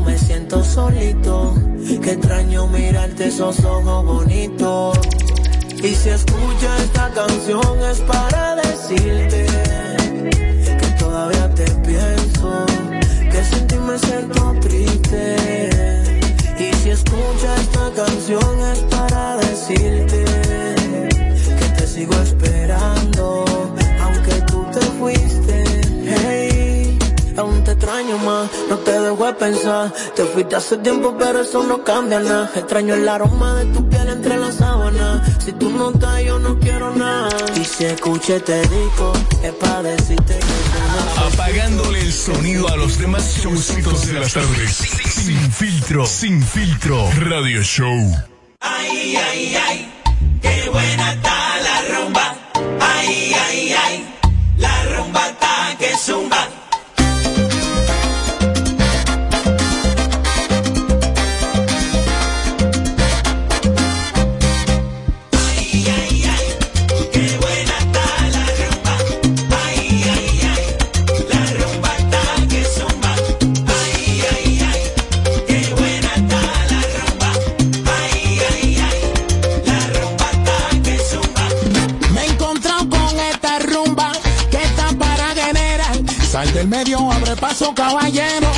me siento solito. Que extraño mirarte esos ojos bonitos. Y si escucha esta canción es para decirte que todavía te pienso, que sin ti me siento triste. Y si escucha esta canción es para decirte que te sigo esperando, extraño más, no te dejo de pensar. Te fuiste hace tiempo, pero eso no cambia nada. Extraño el aroma de tu piel entre las sábanas. Si tú no estás, yo no quiero nada. Y si escuché te digo, es para decirte que Apagándole el sonido a los demás showcitos de las tardes. Sin filtro, sin filtro. Radio Show. Ay, ay, ay, qué buena abre paso, caballero.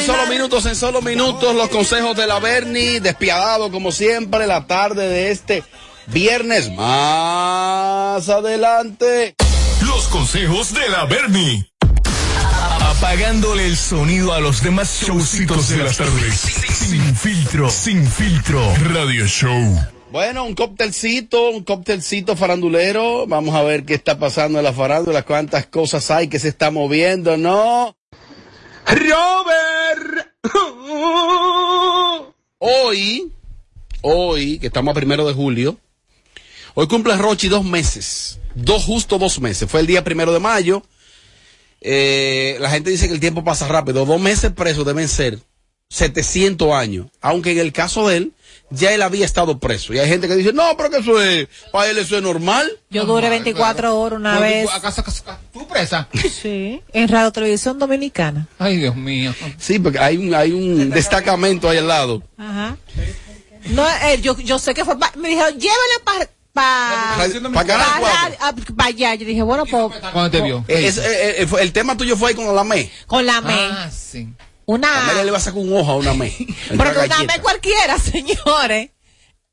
En solo minutos, en solo minutos, los consejos de la Bernie, despiadado como siempre, la tarde de este viernes. Más adelante. Los consejos de la Bernie. Apagándole el sonido a los demás showcitos de las tardes. Sin filtro, sin filtro. Radio Show. Bueno, un cóctelcito, un cóctelcito farandulero. Vamos a ver qué está pasando en la farándula, cuántas cosas hay que se está moviendo, ¿no? Robert. Hoy, hoy, que estamos a primero de julio, hoy cumple Rochi dos meses. Dos, justo dos meses. Fue el día primero de mayo. Eh, la gente dice que el tiempo pasa rápido. Dos meses presos deben ser 700 años. Aunque en el caso de él, ya él había estado preso. Y hay gente que dice, no, pero que eso es, para él eso es normal. Yo duré 24 horas una vez. ¿Acaso, acaso, acaso- tú presa? Sí, en Radio Televisión Dominicana. Ay, Dios mío. Sí, porque hay un, hay un destacamento ahí al lado. Ajá. No, eh, yo, yo sé que fue. pa- me dijeron, llévale para. Pa, Pa' Canal para allá. Yo dije, bueno, pues. ¿Cuándo te vio? Es- eh, eh, fue- el tema tuyo fue ahí con la ME. Con la me. Ah, sí. Una. Amelia le va a sacar un ojo a una ME. Pero una me cualquiera, señores.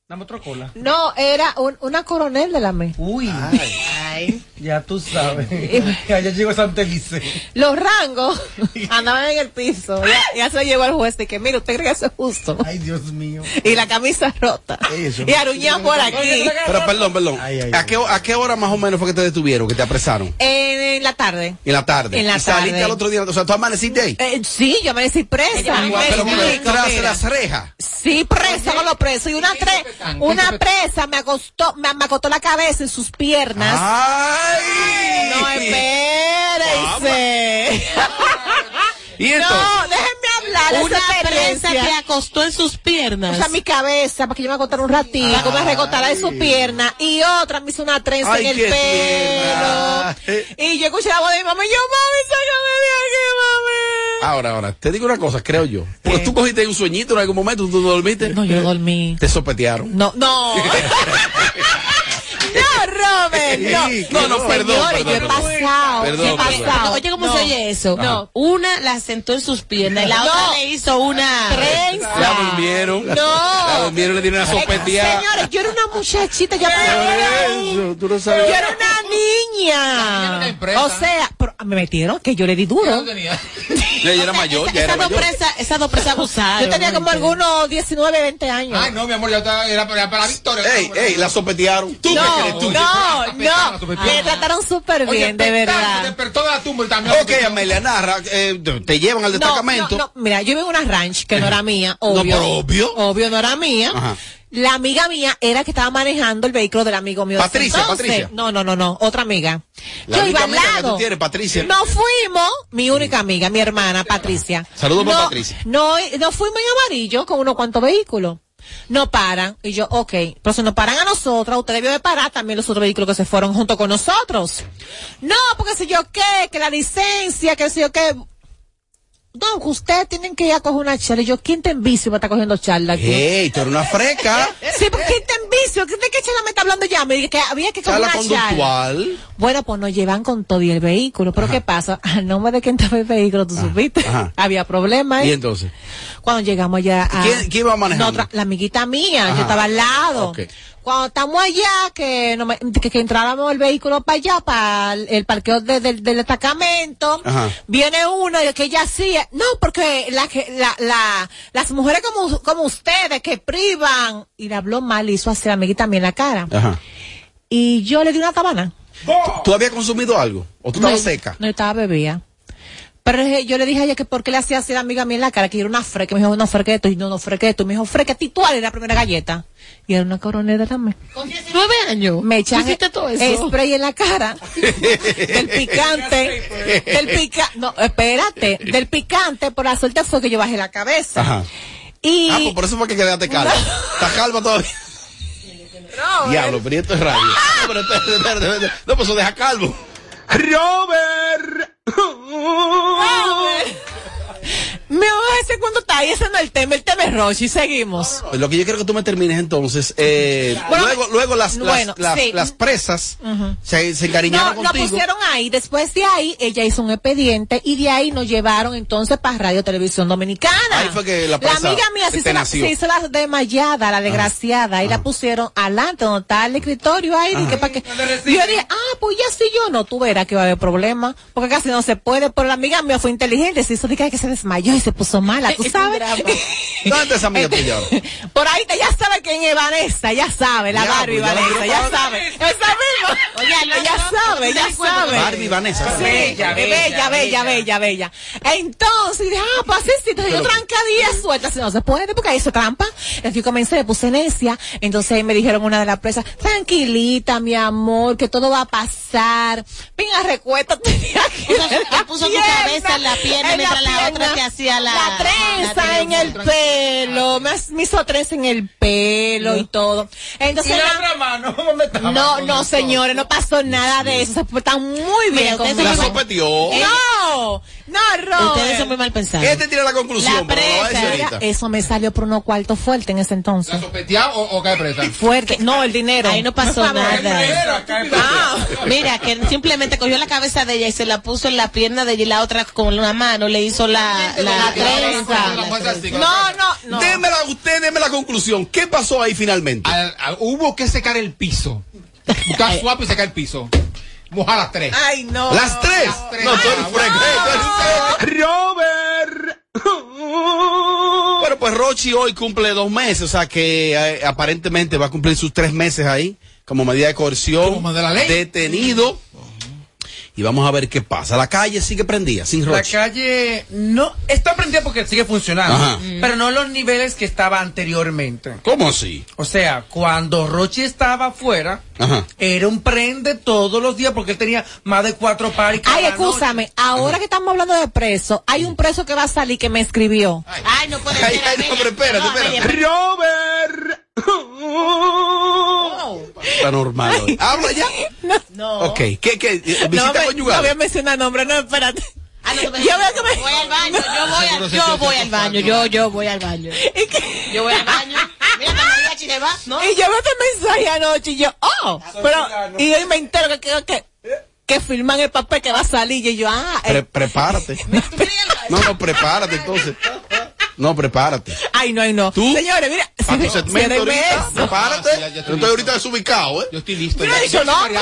Dame otro cola. No, era un- una coronel de la me. Uy, Ay. Ya tú sabes. ya llegó Santa Elise. Los rangos andaban en el piso. Ya, ya se lo llevó el juez de que, mire, usted cree que eso es justo. Ay, Dios mío. Y la camisa rota. Eso. Y aruñado por aquí. Pero perdón, perdón. Ay, ay, ¿A, qué, ¿A qué hora más o menos fue que te detuvieron, que te apresaron? En, en la tarde. En la tarde. En la y saliste tarde. al otro día, o sea, tú amaneciste ahí. Eh, sí, yo amanecí presa. Me pero mira. las rejas. Sí, presa con los presos. Y una, tre- una presa me acostó, me, me acostó la cabeza en sus piernas. ¡Ay! No, espérese. ¿Y entonces? No, déjenme hablar. Una experiencia. que acostó en sus O piernas. sea, mi cabeza, para que yo me acostara un ratito, me recostara de su pierna. Y otra me hizo una trenza Ay, en el pelo. Y yo escuché la voz de mi mamá y yo, mami, sácame de aquí, mami. Ahora, ahora, te digo una cosa, creo yo. Porque tú cogiste un sueñito en algún momento, tú dormiste. No, yo dormí. Te sopetearon. No. no, No. No, no, perdón, Señores, yo he pasado. Perdón, yo he pasado. Oye, ¿cómo No. se oye eso? No. Una la sentó en sus piernas y la No. otra le hizo una Trenza. La durmieron. No. La durmieron, le dieron una Eh, sopeteada. Señores, yo era una muchachita, yo, Eso, tú no yo sabes. era una niña. O sea, pero me metieron que yo le di duro. Ella era mayor, ya era Esas dos mayor. presas, esas dos presas abusaron. Yo tenía como algunos 19, 20 años. Ay, no, mi amor, ya estaba, era para, para la victoria. Ey, ey, la sopetearon. ¿Tú No, qué crees tú? no, no. Me trataron súper Oye, bien, de verdad. Despertó de la tumba y también. Ok, Amelia, narra. eh, te- llevan al No, destacamento. no, no, mira, yo vivo en una ranch que no era mía, obvio. pero obvio. Obvio no era mía. Ajá. La amiga mía era que estaba manejando el vehículo del amigo mío. Patricia, entonces. Patricia. No, no, no, no, otra amiga. La yo única iba al amiga que lado. tú tienes, Patricia. No fuimos, mi única amiga, mi hermana, Patricia. Saludos no, para Patricia. No, no fuimos en amarillo con unos cuantos vehículos. No paran. Y yo, ok, pero si nos paran a nosotras, usted debió de parar también los otros vehículos que se fueron junto con nosotros. No, porque si yo qué, que la licencia, que si yo qué. No, que ustedes tienen que ir a coger una charla. Y yo, ¿quién te envicio me está cogiendo charla aquí? Ey, tú eres una freca. Sí, porque ¿quién te envicio? ¿De qué charla me está hablando ya? Me dije que había que coger Charla una charla. conductual. Bueno, pues nos llevan con todo y el vehículo. Pero ¿qué pasa? Al nombre de quién estaba el vehículo, tú supiste. ajá. Había problemas. Y ¿eh? entonces. Cuando llegamos allá a... ¿Quién- quién iba manejando? Nosotras- la amiguita mía, yo estaba al lado. Ok. Cuando estamos allá, que, no que, que entráramos el vehículo para allá, para el, el parqueo de- del- del destacamento, Ajá. viene uno y que ella hacía, no, porque la, la, la, las mujeres como, como ustedes que privan, y le habló mal, hizo así a la amiguita en la cara. Ajá. Y yo le di una cabana. ¿Tú habías consumido algo? ¿O tú estabas seca? No, estaba bebida. Pero yo le dije a ella que por qué le hacía así a la amiga mía en la cara, que yo era una freca. Me dijo, no, freca esto. Y no, no, freca esto. Me dijo, freca, ti tú eres la primera galleta. Y era una coronera también. Con 19 años. Me echan ¿Tú hiciste todo eso? spray en la cara. del picante. del pica No, espérate. Del picante, por la suerte fue que yo bajé la cabeza. Ajá. Y. Ah, pues por eso fue que quedaste calma. ¿Estás calma todavía? No, Diablo, pero esto es radio. No, pero. No, pues eso deja calvo. Robert. oh, man. Me voy a decir cuando está ahí, ese no es el tema, el tema es Rochi, seguimos. Lo que yo quiero que tú me termines entonces, eh, Bueno, luego, luego las, las- bueno, las, sí. las presas se, se No, encariñaron nos contigo. pusieron ahí. Después de ahí, ella hizo un expediente y de ahí nos llevaron entonces para Radio Televisión Dominicana. Ahí fue que la presa amiga mía se hizo, la, se hizo la desmayada, la desgraciada, y la pusieron adelante donde está el escritorio ahí. dije, para que... Y yo dije, ah, pues ya sí yo no, tú verás que va a haber problema, porque casi no se puede. Pero la amiga mía fue inteligente, se hizo de que se desmayó se puso mala, tú sabes. ¿Dónde está esa amiga tuya? Por ahí ya sabe quién es Vanessa, ya sabe, la Ya, Barbie pues, ya Vanessa, ya para- sabe. Esa misma. Oye, no, ella no, sabe, no, ya no, sabe. Barbie Vanessa. Sí, Bella, bella, bella, bella, bella, bella, Entonces, dije, ah, pues sí, entonces yo trancadilla suelta, si no se puede, porque ahí se trampa. Entonces yo comencé, me puse necia, entonces ahí me dijeron una de las presas, tranquilita, mi amor, que todo va a pasar. Venga, aquí. Puso- puso su cabeza en la pierna en mientras la otra te hacía la- La trenza la en el pelo, me, me hizo trenza en el pelo y todo. ¿Y Entonces, la la- otra mano? ¿Dónde estaba? no, no, señores, no pasó nada de eso. Portan muy bien Mira. La son sopetió. No, no, Robert. Ustedes son muy mal pensados. ¿Qué te tira la conclusión? La Pero lo voy a decir presa, ahorita. Eso me salió por unos cuartos fuertes en ese entonces. ¿La o, o cae presa? Fuerte. No, el dinero. Ahí no pasó nada. Ah. Mira, que simplemente cogió la cabeza de ella y se la puso en la pierna de ella y la otra con una mano le hizo la, la, La trenza. No, no, no. Démela, usted déme la conclusión. ¿Qué pasó ahí finalmente? Al- al- hubo que secar el piso. Buscar suave y secar el piso. Mojar las tres. Ay, no. Las tres. Las tres. No, tú eres Ah, eres- Robert. Bueno, pues Rochi hoy cumple dos meses, o sea que eh, aparentemente va a cumplir sus tres meses ahí como medida de coerción. Como de la ley. Detenido. Y vamos a ver qué pasa. La calle sigue prendida, sin La Rochi. calle no está prendida porque sigue funcionando, Ajá. pero no los niveles que estaba anteriormente. ¿Cómo así? O sea, cuando Rochi estaba afuera, Ajá. era un prende todos los días porque él tenía más de cuatro cada Ay, escúchame, ahora que estamos hablando de preso, hay un preso que va a salir que me escribió. Ay, no puede Ay, ser. ay, no, Amelia. pero espérate, No, espérate. Robert. Está normal hoy. ¿Habla ya? No. Ok. ¿Qué, qué? No, ¿Visita me- conyugal? no voy a mencionar nombre, no, espérate. Ah, no, Yo veo que me- Voy al baño, yo voy al, yo voy al baño, yo, yo voy al baño. Y, Yo voy al baño. Mira, la mariachi se va, ¿no? y yo veo este mensaje anoche y yo, oh, pero, y hoy me entero que, que, que, que firman el papel que va a salir y yo, ah, Pre- eh, prepárate. No, no, prepárate entonces. No, prepárate. ay, no, ay, no. ¿Tú? Señores, mira, Para tu segmento ahorita. Prepárate. Ah, sí, ya- ya Yo estoy ahorita desubicado, ¿eh? Yo estoy listo. Yo no he dicho nombre.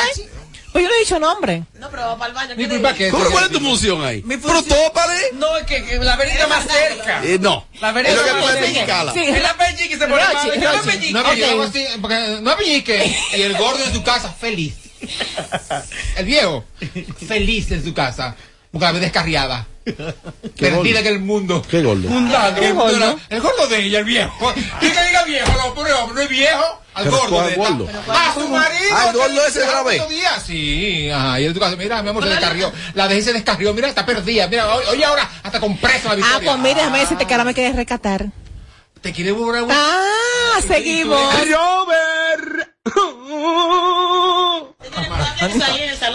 Pues yo no he dicho nombre. No, pero va para el baño. Que ¿Cómo cuál es tu función ahí? Mi Pero función- tópale. No, es que, que la verita más cerca. Eh, no. La Es vereda lo que. Sí. Es la se pone mal, es. No, así, porque no es peñique. Y el gordo en tu casa, feliz. El viejo, feliz en su casa, porque la ve descarriada. Perdida en el mundo. Qué gordo. Mundano. ¿Qué gordo? El gordo de ella, el viejo. ¿Quién que diga viejo? No, pobre hombre, no es viejo. Al Pero gordo ¿cuál de esta. gordo? A su marido. Ah, el gordo que ese de la vez. otro día. Sí, ajá. Y en tu casa, mira, mi amor, se descarrió. La dejé se descarrió. Mira, está perdida. Mira, hoy, hoy ahora hasta con preso la Ah, victoria. pues mira, déjame decirte que ahora me quieres recatar. ¿Te quiere volver a Ah, seguimos.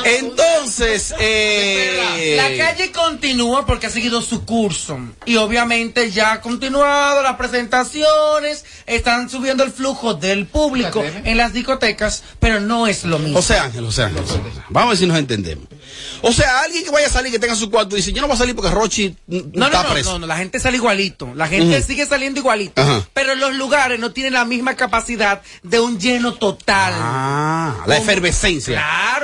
Entonces, eh, La calle continúa porque ha seguido su curso. Y obviamente ya ha continuado las presentaciones, están subiendo el flujo del público en las discotecas, pero no es lo mismo. O sea, Ángel, o sea, Ángel, vamos a ver si nos entendemos. O sea, alguien que vaya a salir, que tenga su cuarto, dice, yo no voy a salir porque Rochi no, está no, no, preso. no, no, la gente sale igualito. La gente sigue saliendo igualito. Ajá. Pero los lugares no tienen la misma capacidad de un lleno total. Ah, la efervescencia. Claro.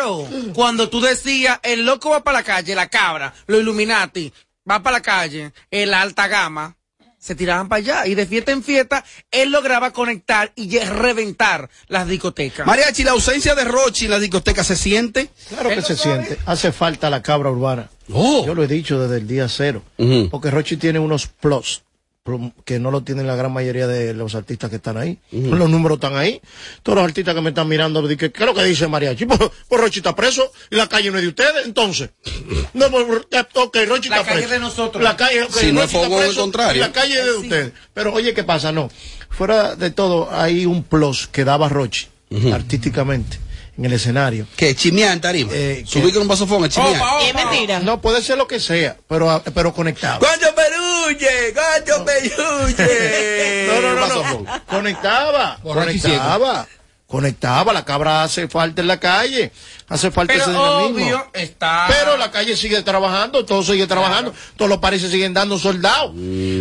Cuando tú decías, el loco va para la calle, la cabra, los Illuminati, va para la calle, el alta gama, se tiraban para allá. Y de fiesta en fiesta, él lograba conectar y reventar las discotecas. Mariachi, la ausencia de Rochi en la discoteca se siente. Claro que se siente. Hace falta la cabra urbana. Oh. Yo lo he dicho desde el día cero. Porque Rochi tiene unos plus que no lo tienen la gran mayoría de los artistas que están ahí. Los números están ahí. Todos los artistas que me están mirando, me dicen, ¿qué es lo que dice Mariachi? Pues, pues Rochi está preso y la calle no es de ustedes, entonces. No, pues, ok, Rochi La está calle preso. de nosotros. La calle, Si no es al preso contrario. y La calle es de ustedes. Pero oye, ¿qué pasa? No. Fuera de todo, hay un plus que daba Rochi, artísticamente, en el escenario. Que chimear en tarima. Eh, Subir con un vasofón chimear. Opa, es mentira. No, puede ser lo que sea, pero, pero conectado. ¡Cuánto peruche! ¡Cuánto peruche! No, no, no, no. Conectaba, conectaba, conectaba. La cabra hace falta en la calle, hace falta ese Pero dinamismo. obvio está. Pero la calle sigue trabajando, todo sigue trabajando, todos los países siguen dando soldados.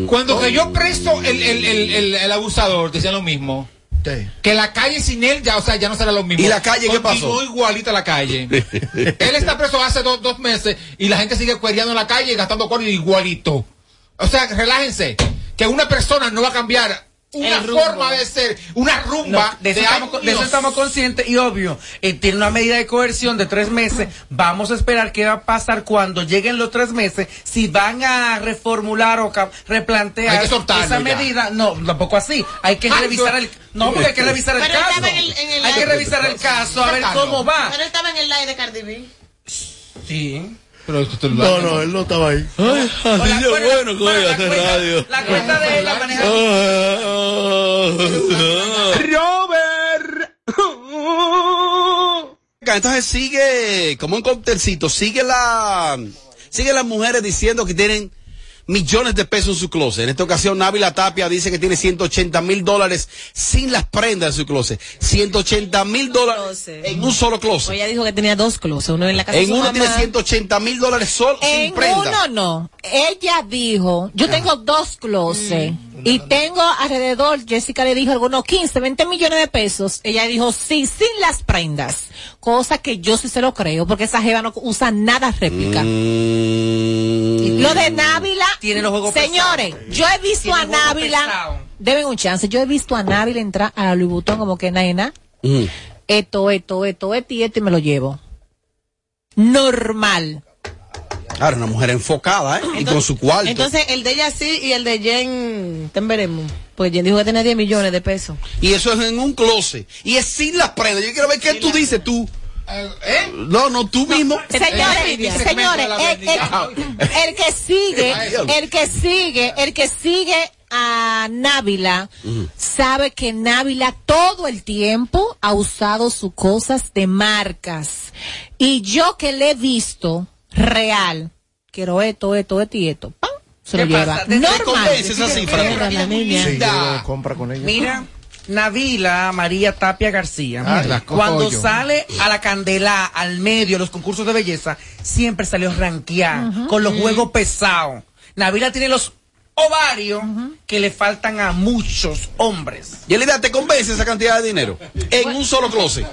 Cuando cayó preso el, el, el, el, el abusador, decían lo mismo. Sí. Que la calle sin él ya, o sea, ya no será lo mismo. ¿Y la calle qué pasó? igualita la calle. él está preso hace dos, dos meses y la gente sigue cuereando en la calle y gastando cuernos igualito. O sea, relájense. Que una persona no va a cambiar una forma de ser, una No, rumba de, eso de, estamos, de eso años. estamos conscientes y obvio, eh, tiene una medida de coerción de tres meses. Vamos a esperar qué va a pasar cuando lleguen los tres meses, si van a reformular o replantear esa ya. medida. No, tampoco así. Hay que Ay, revisar no. el, no, porque hay que revisar el caso. estaba en el- en el hay que revisar el caso a ver cómo va. Pero estaba en el live de Cardi B. Sí. Pero esto te lo- No, no, él no estaba ahí. O la- bueno, bueno, la cuenta- La cuenta de él la maneja. Entonces sigue, como un cóctelcito, sigue la, sigue las mujeres diciendo que tienen millones de pesos en su closet. En esta ocasión, Návila Tapia dice que tiene 180 mil dólares sin las prendas en su closet. 180 mil dólares en un solo closet. ella dijo que tenía dos closets, uno en la casa de En su uno mamá. tiene 180 mil dólares solo En sin prenda. uno no. Ella dijo, yo tengo dos closets y tengo alrededor, Jessica le dijo algunos 15, 20 millones de pesos. Ella dijo sí, sin las prendas. Cosa que yo sí se lo creo porque esa jeva no usa nada réplica. Mm. Lo de Návila, Tiene los juegos señores, yo he visto a Návila, deben un chance, yo he visto a Návila entrar a la Louis Vuitton como que nada, Mm. esto, esto, esto, esto y esto y me lo llevo. Normal. Ahora, una mujer enfocada, ¿eh? y con su cuarto. Entonces, el de ella sí y el de Jen, te veremos. Pues Jen dijo que tenía 10 millones de pesos. y eso es en un closet. Y es sin las prendas. Yo quiero ver qué tú dices tú. ¿Eh? No, no, tú mismo. Señores, señores, el que sigue, el que sigue, el que sigue a Návila, sabe que Návila todo el tiempo ha usado sus cosas de marcas. Y yo que le he visto real, quiero esto, esto, esto y esto, ¡pam! se lo ¿Qué lleva. pasa? Desde- ¿Te Normal. esa cifra? Mira, la niña. Sí, Linda. yo compra con ella. Mira, Navila María Tapia García, Ah, cuando sale a la candela, al medio, a los concursos de belleza, siempre salió ranqueada, con los juegos pesados. Navila tiene los ovarios que le faltan a muchos hombres. Yelida, ¿te convence esa cantidad de dinero? En un solo closet.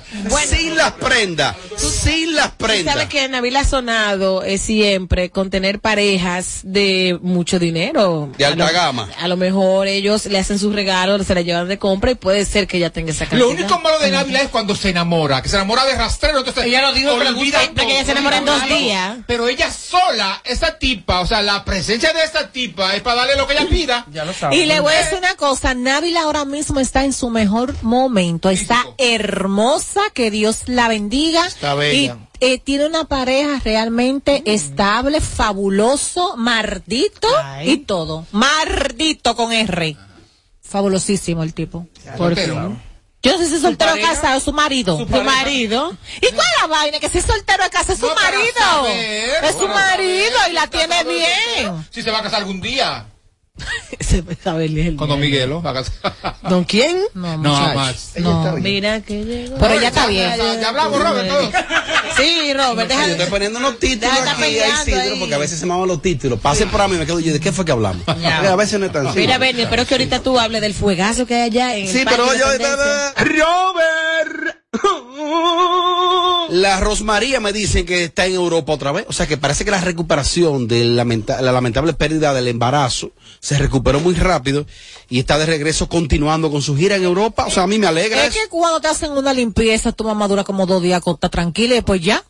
sin las prendas. Sin las prendas. sabes que Nabil ha sonado eh, siempre con tener parejas de mucho dinero. De alta A lo- gama. A lo mejor ellos le hacen sus regalos, se la llevan de compra y puede ser que ella tenga esa cantidad. Lo único malo de Návila es cuando se enamora, que se enamora de rastrero, entonces Ella lo dijo que olvida gusta, porque ella se enamora en dos días. Pero ella sola, esa tipa, o sea, la presencia de esta tipa es para darle lo que ella pida. Ya lo sabes. Y le voy a decir una cosa, Návila ahora mismo está en su mejor momento, está hermosa, que Dios la bendiga. Está bella. Y eh, tiene una pareja realmente estable, fabuloso, mardito Ay. y todo. Mardito con R. Fabulosísimo el tipo. Por. Yo no sé si es soltero o pareja? casado, su marido. Su marido. ¿Y cuál es la vaina? Que si es soltero o casado, es su No, marido. saber, es su marido saber y la tiene bien. Si se va a casar algún día. Se me sabe el- Con Don Miguelo. a. ¿Don quién? No, No, más. No. Mira que llegó. Pero ella está Ya- bien. Ya, ya hablamos, Robert. Sí, Robert, Yo deja estoy poniendo unos títulos aquí, ahí. porque a veces se me van los títulos. Pasen por a mí y me quedo yo, ¿de qué fue que hablamos? A veces no es tan Mira, simple. Benny, espero que ahorita tú hables del fuegazo que hay allá en Sí, pero yo... Robert. La Rosmaría me dicen que está en Europa otra vez. O sea que parece que la recuperación de lamenta- la lamentable pérdida del embarazo se recuperó muy rápido y está de regreso continuando con su gira en Europa. O sea, a mí me alegra. Es eso. que cuando te hacen una limpieza, tu mamá dura como dos días, está tranquila y después ya.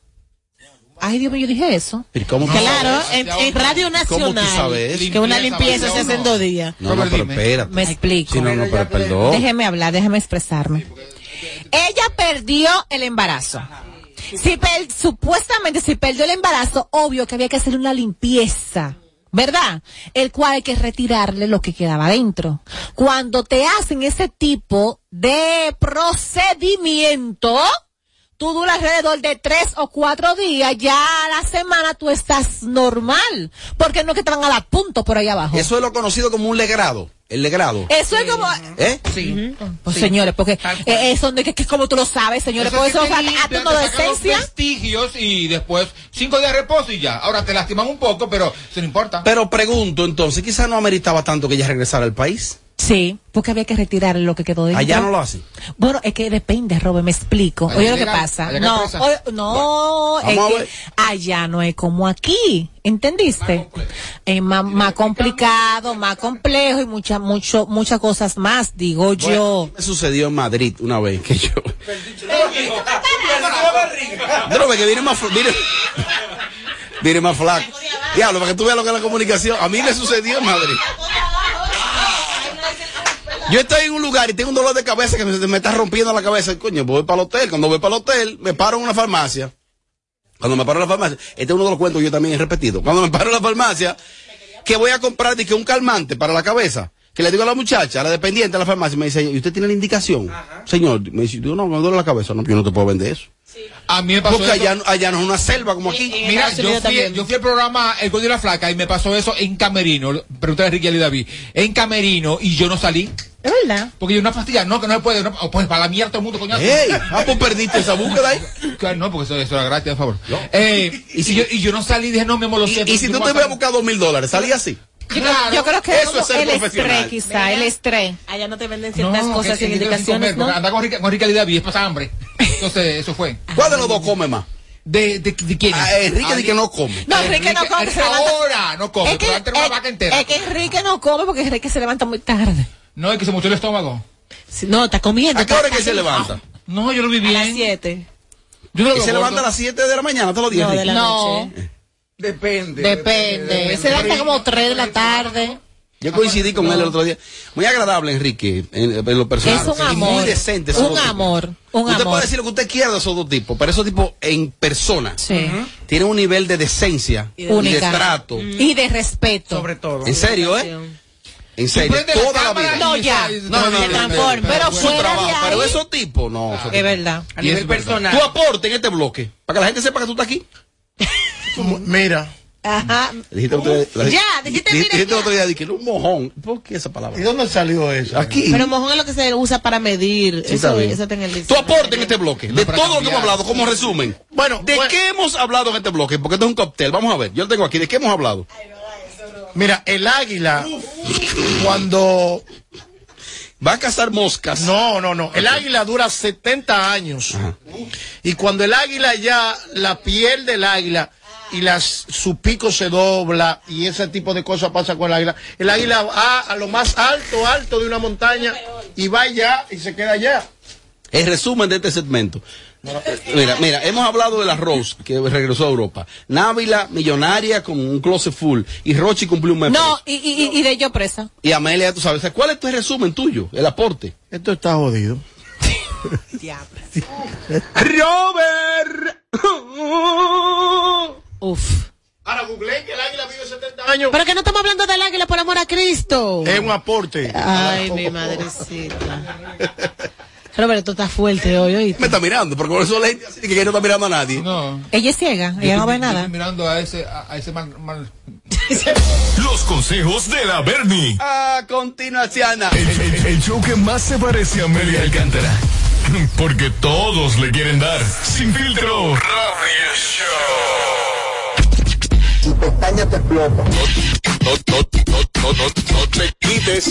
Ay, Dios mío, yo dije eso. Pero ¿cómo tú Claro, en, en Radio ¿Cómo tú Nacional, sabes que una Limpieza, se hace en dos días. No, no, pero espérate. Me explico. Sí, no, no, pero perdón. Déjeme hablar, déjeme expresarme. Ella perdió el embarazo. Si supuestamente si perdió el embarazo, obvio que había que hacer una limpieza. ¿Verdad? El cual hay que retirarle lo que quedaba dentro. Cuando te hacen ese tipo de procedimiento, tú duras alrededor de tres o cuatro días, ya a la semana tú estás normal. Porque no es que te van a dar puntos por ahí abajo. Eso es lo conocido como un legrado. El legrado. Eso es como, ¿Eh? Sí. pues señores, porque eh, eso no es que, que como tú lo sabes, señores, Eso por es eso que limpian, acto te de esencia. vestigios y después cinco días de reposo y ya. Ahora te lastiman un poco, pero eso no importa. Pero pregunto entonces, quizás no ameritaba tanto que ella regresara al país. Sí, porque había que retirar lo que quedó dentro. Allá no lo hacen. Bueno, es que depende, Robert, me explico. Allá Oye lo que legal, pasa. No, oye, no, es que allá no es como aquí, ¿entendiste? Es más, más complicado, más complejo y muchas, mucho, muchas cosas más, digo yo. Me sucedió en Madrid una vez que yo. No, que viene más, viene más flaco. Diablo, para que tú veas lo que es la comunicación. A mí me sucedió en Madrid. Yo estoy en un lugar y tengo un dolor de cabeza que me, me está rompiendo la cabeza. Coño, voy para el hotel. Cuando voy para el hotel, me paro en una farmacia. Cuando me paro en la farmacia, este es uno de los cuentos que yo también he repetido. Cuando me paro en la farmacia, que voy a comprar dije, un calmante para la cabeza. Que le digo a la muchacha, a la dependiente de la farmacia, me dice, ¿y usted tiene la indicación? Señor, me dice, yo no, me duele la cabeza. No, yo no te puedo vender eso. A mí me pasó Porque eso. allá, no- allá no es una selva como aquí. Mira, yo fui, yo fui al programa El Gordo y la Flaca y me pasó eso en Camerino. Pregúntale a Ricky Ali David. En Camerino y yo no salí. Es verdad. Porque yo una pastilla, no, que no se puede. No, pues para la mierda todo el mundo, coñazo. ¡Ey! Ah, pues perdiste esa búsqueda ahí. Claro, No, porque eso, eso era gratis, por favor. Eh, y, si yo, y yo no salí, dije, no, amor, lo Y, siento. y si tú no te salir. buscar dos mil dólares, salí así. Yo, creo- Claro, yo creo que eso es el profesional. estrés, quizá, el estrés. Allá no te venden No, ciertas que- cosas que sin que indicaciones, comer, ¿no? Andar con Ricky, con Ricky Ali David es pasar hambre. Entonces, eso fue. ¿Cuál de los dos come más? ¿De, de, de quién? Ah, Enrique dice que no come. No, Enrique no come. Ahora no come, Es que, pero antes era una es- vaca entera. es que Enrique no come porque Enrique se levanta muy tarde. No, es que se mutió el estómago. Sí, No, está comiendo. ¿A qué hora es que se levanta? No, yo lo vi A bien. las 7. Yo no lo Y se gordo. levanta a las 7 de la mañana todos los días. No, de Enrique. la No. noche. Depende. Depende. Se levanta como 3 de la tarde. Yo coincidí con él el otro día. Muy agradable, Enrique, en, en lo personal. Es un Y amor. Muy decente. esos Un dos tipos. amor, un usted amor. puede decir lo que usted quiera de esos dos tipos, pero esos tipos en persona Sí. tienen un nivel de decencia y de, trato. Y de respeto. Sobre todo. En serio, ¿eh? En serio, la toda la vida. No, ya. No, no, no, se no, transforma. no, Pero fuera trabajo, de pero esos tipos, no. esos Es verdad. A Y nivel personal. Tu aporte en este bloque, para que la gente sepa que tú estás aquí. Mira, Ajá. Dijiste el otro día- Ya, dijiste, dijiste el ya. otro día, dije, un mojón. ¿Por qué esa palabra? ¿y dónde salió eso? Aquí. Pero mojón es lo que se usa para medir. Sí, eso, eso está en el Tu aporte en este bloque, de todo lo que hemos hablado, como resumen. Bueno, ¿de bueno. qué hemos hablado en este bloque? Porque esto es un cóctel. Vamos a ver, yo lo tengo aquí. ¿De qué hemos hablado? Mira, el águila, cuando... Va a cazar moscas. No, no, no. El águila dura 70 años. Y cuando el águila ya, la piel del águila y las, su pico se dobla y ese tipo de cosas pasa con el águila, el águila va a lo más alto, alto de una montaña y va allá y se queda allá. El resumen de este segmento. Mira, mira, hemos hablado del arroz que regresó a Europa. Návila, millonaria con un closet full. Y Rochi cumplió un mes. No, y, y, y- y de yo presa. Y Amelia, tú sabes. ¿Cuál es tu resumen tuyo? El aporte. Esto está jodido. Robert. Uf. Ahora googleé que el águila vive 70 años. Pero que no estamos hablando del águila por amor a Cristo. Es un aporte. Ay, mi madrecita. Roberto está fuerte hoy, ¿oíste? Me está mirando, porque por eso la gente así que no está mirando a nadie. No. Ella es ciega, ella no ve nada. Estoy mirando a ese, a, a ese mal, mal- Los consejos de la Bernie. A continuación. El, el- el show que más se parece a Amelia Alcántara. Porque todos le quieren dar. Sin filtro. Radio Show. Tu pestaña te explota. No, no, no, no, no, no te quites.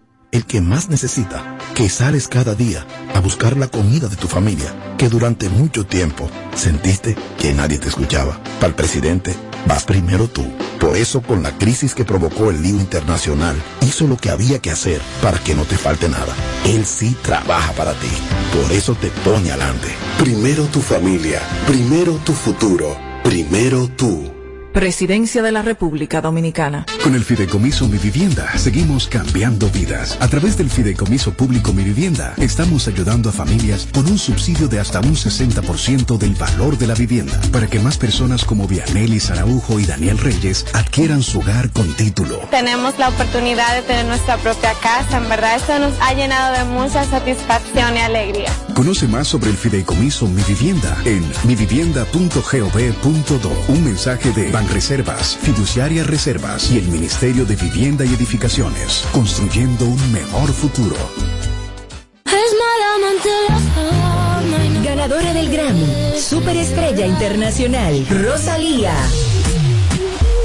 el que más necesita, que sales cada día a buscar la comida de tu familia, que durante mucho tiempo sentiste que nadie te escuchaba. Para el presidente, vas primero tú. Por eso, con la crisis que provocó el lío internacional, hizo lo que había que hacer para que no te falte nada. Él sí trabaja para ti. Por eso te pone adelante. Primero tu familia, primero tu futuro, primero tú. Presidencia de la República Dominicana. Con el Fideicomiso Mi Vivienda seguimos cambiando vidas. A través del Fideicomiso Público Mi Vivienda estamos ayudando a familias con un subsidio de hasta un 60% del valor de la vivienda para que más personas como Vianelli Araujo y Daniel Reyes adquieran su hogar con título. Tenemos la oportunidad de tener nuestra propia casa. En verdad, esto nos ha llenado de mucha satisfacción y alegría. Conoce más sobre el Fideicomiso Mi Vivienda en mivivienda.gov.do. Un mensaje de Banreservas, Fiduciaria Reservas y el Ministerio de Vivienda y Edificaciones, construyendo un mejor futuro. Ganadora del Grammy, Superestrella Internacional, Rosalía.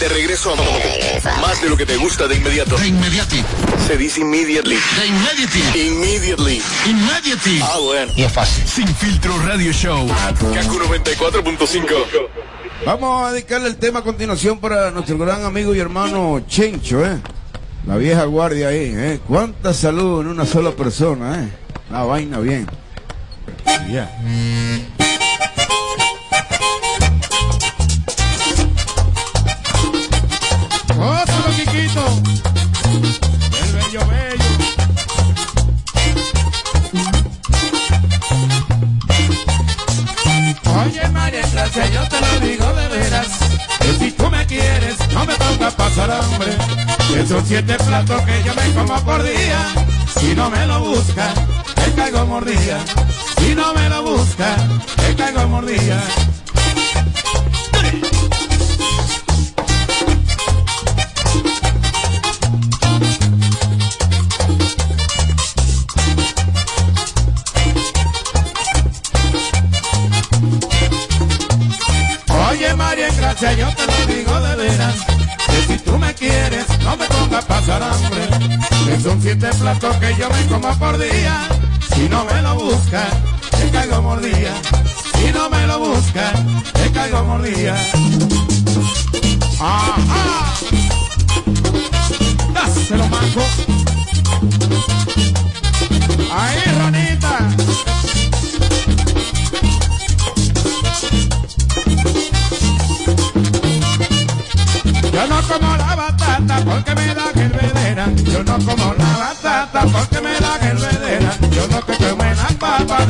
De regreso a más de lo que te gusta de inmediato. De inmediati. Se dice immediately. De inmediati. Immediately. Immediately. Ah, bueno. Y es fácil. Sin filtro radio show. Kaku 94.5. Vamos a dedicarle el tema a continuación para nuestro gran amigo y hermano Chencho, ¿eh? La vieja guardia ahí, ¿eh? Cuánta salud en una sola persona, ¿eh? La vaina bien. Ya. Son siete platos que yo me como por día. Si no me lo busca, te caigo mordida. Si no me lo busca, te caigo mordida. Son siete platos que yo me como por día. Si no me lo buscas, te caigo mordida. Si no me lo buscas, te caigo mordida. Ajá. Dáselo, manco. Ahí, Ronita. Yo no como la batata porque me da Yo no como la batata porque me da hervedera. Yo lo que como la papa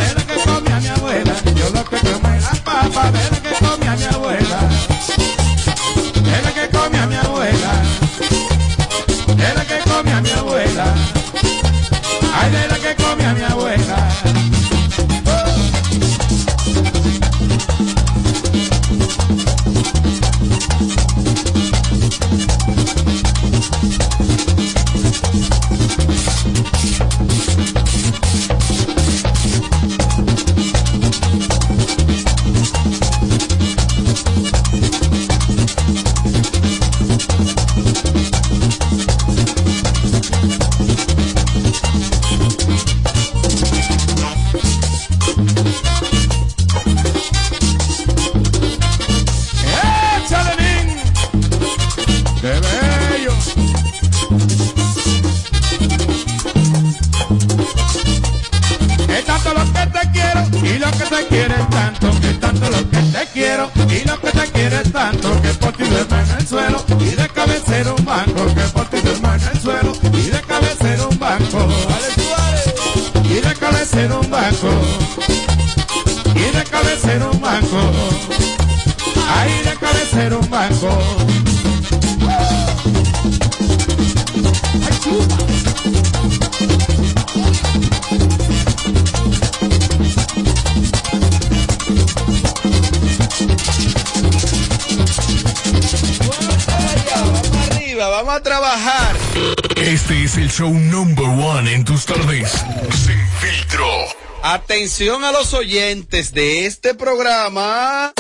los oyentes de este programa.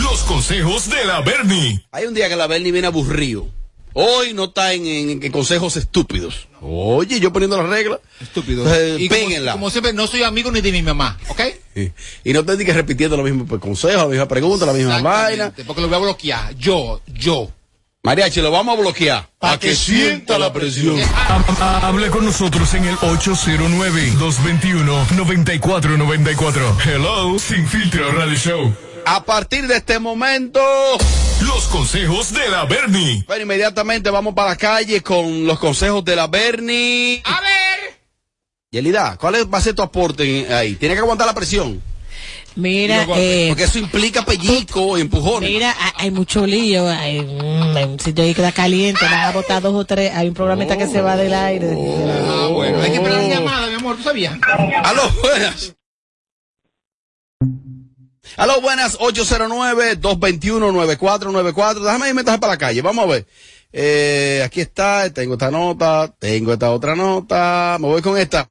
Los consejos de la Bernie. Hay un día que la Bernie viene aburrido. Hoy no está en, en- en consejos estúpidos. Oye, yo poniendo las reglas. Estúpido. Eh, y como, como siempre, no soy amigo ni de mi mamá, ¿ok? Sí. Y no te digas repitiendo los mismos pues, consejos, la misma pregunta, la misma vaina. Porque lo voy a bloquear. Yo, yo. Mariachi, lo vamos a bloquear. Para que sienta la presión. Hable con nosotros en el 809-221-9494. Hello, Sin Filtro Radio Show. A partir de este momento. Los consejos de la Bernie. Bueno, inmediatamente vamos para la calle con los consejos de la Bernie. A ver. Yelida, ¿cuál es- va a ser tu aporte ahí? Tiene que aguantar la presión. Mira, eh, Porque eso implica pellizco y empujones. Mira, hay, hay mucho lío, hay, mm, hay un sitio ahí que está caliente, van a botar dos o tres, hay un programita que se va del aire. Ah, bueno. Hay que esperar la llamada, mi amor. ¿Tú sabías? Aló, buenas. Aló, buenas, 809-221-9494. Déjame ir mensaje para la calle, vamos a ver. Eh, aquí está, tengo esta nota, tengo esta otra nota, me voy con esta.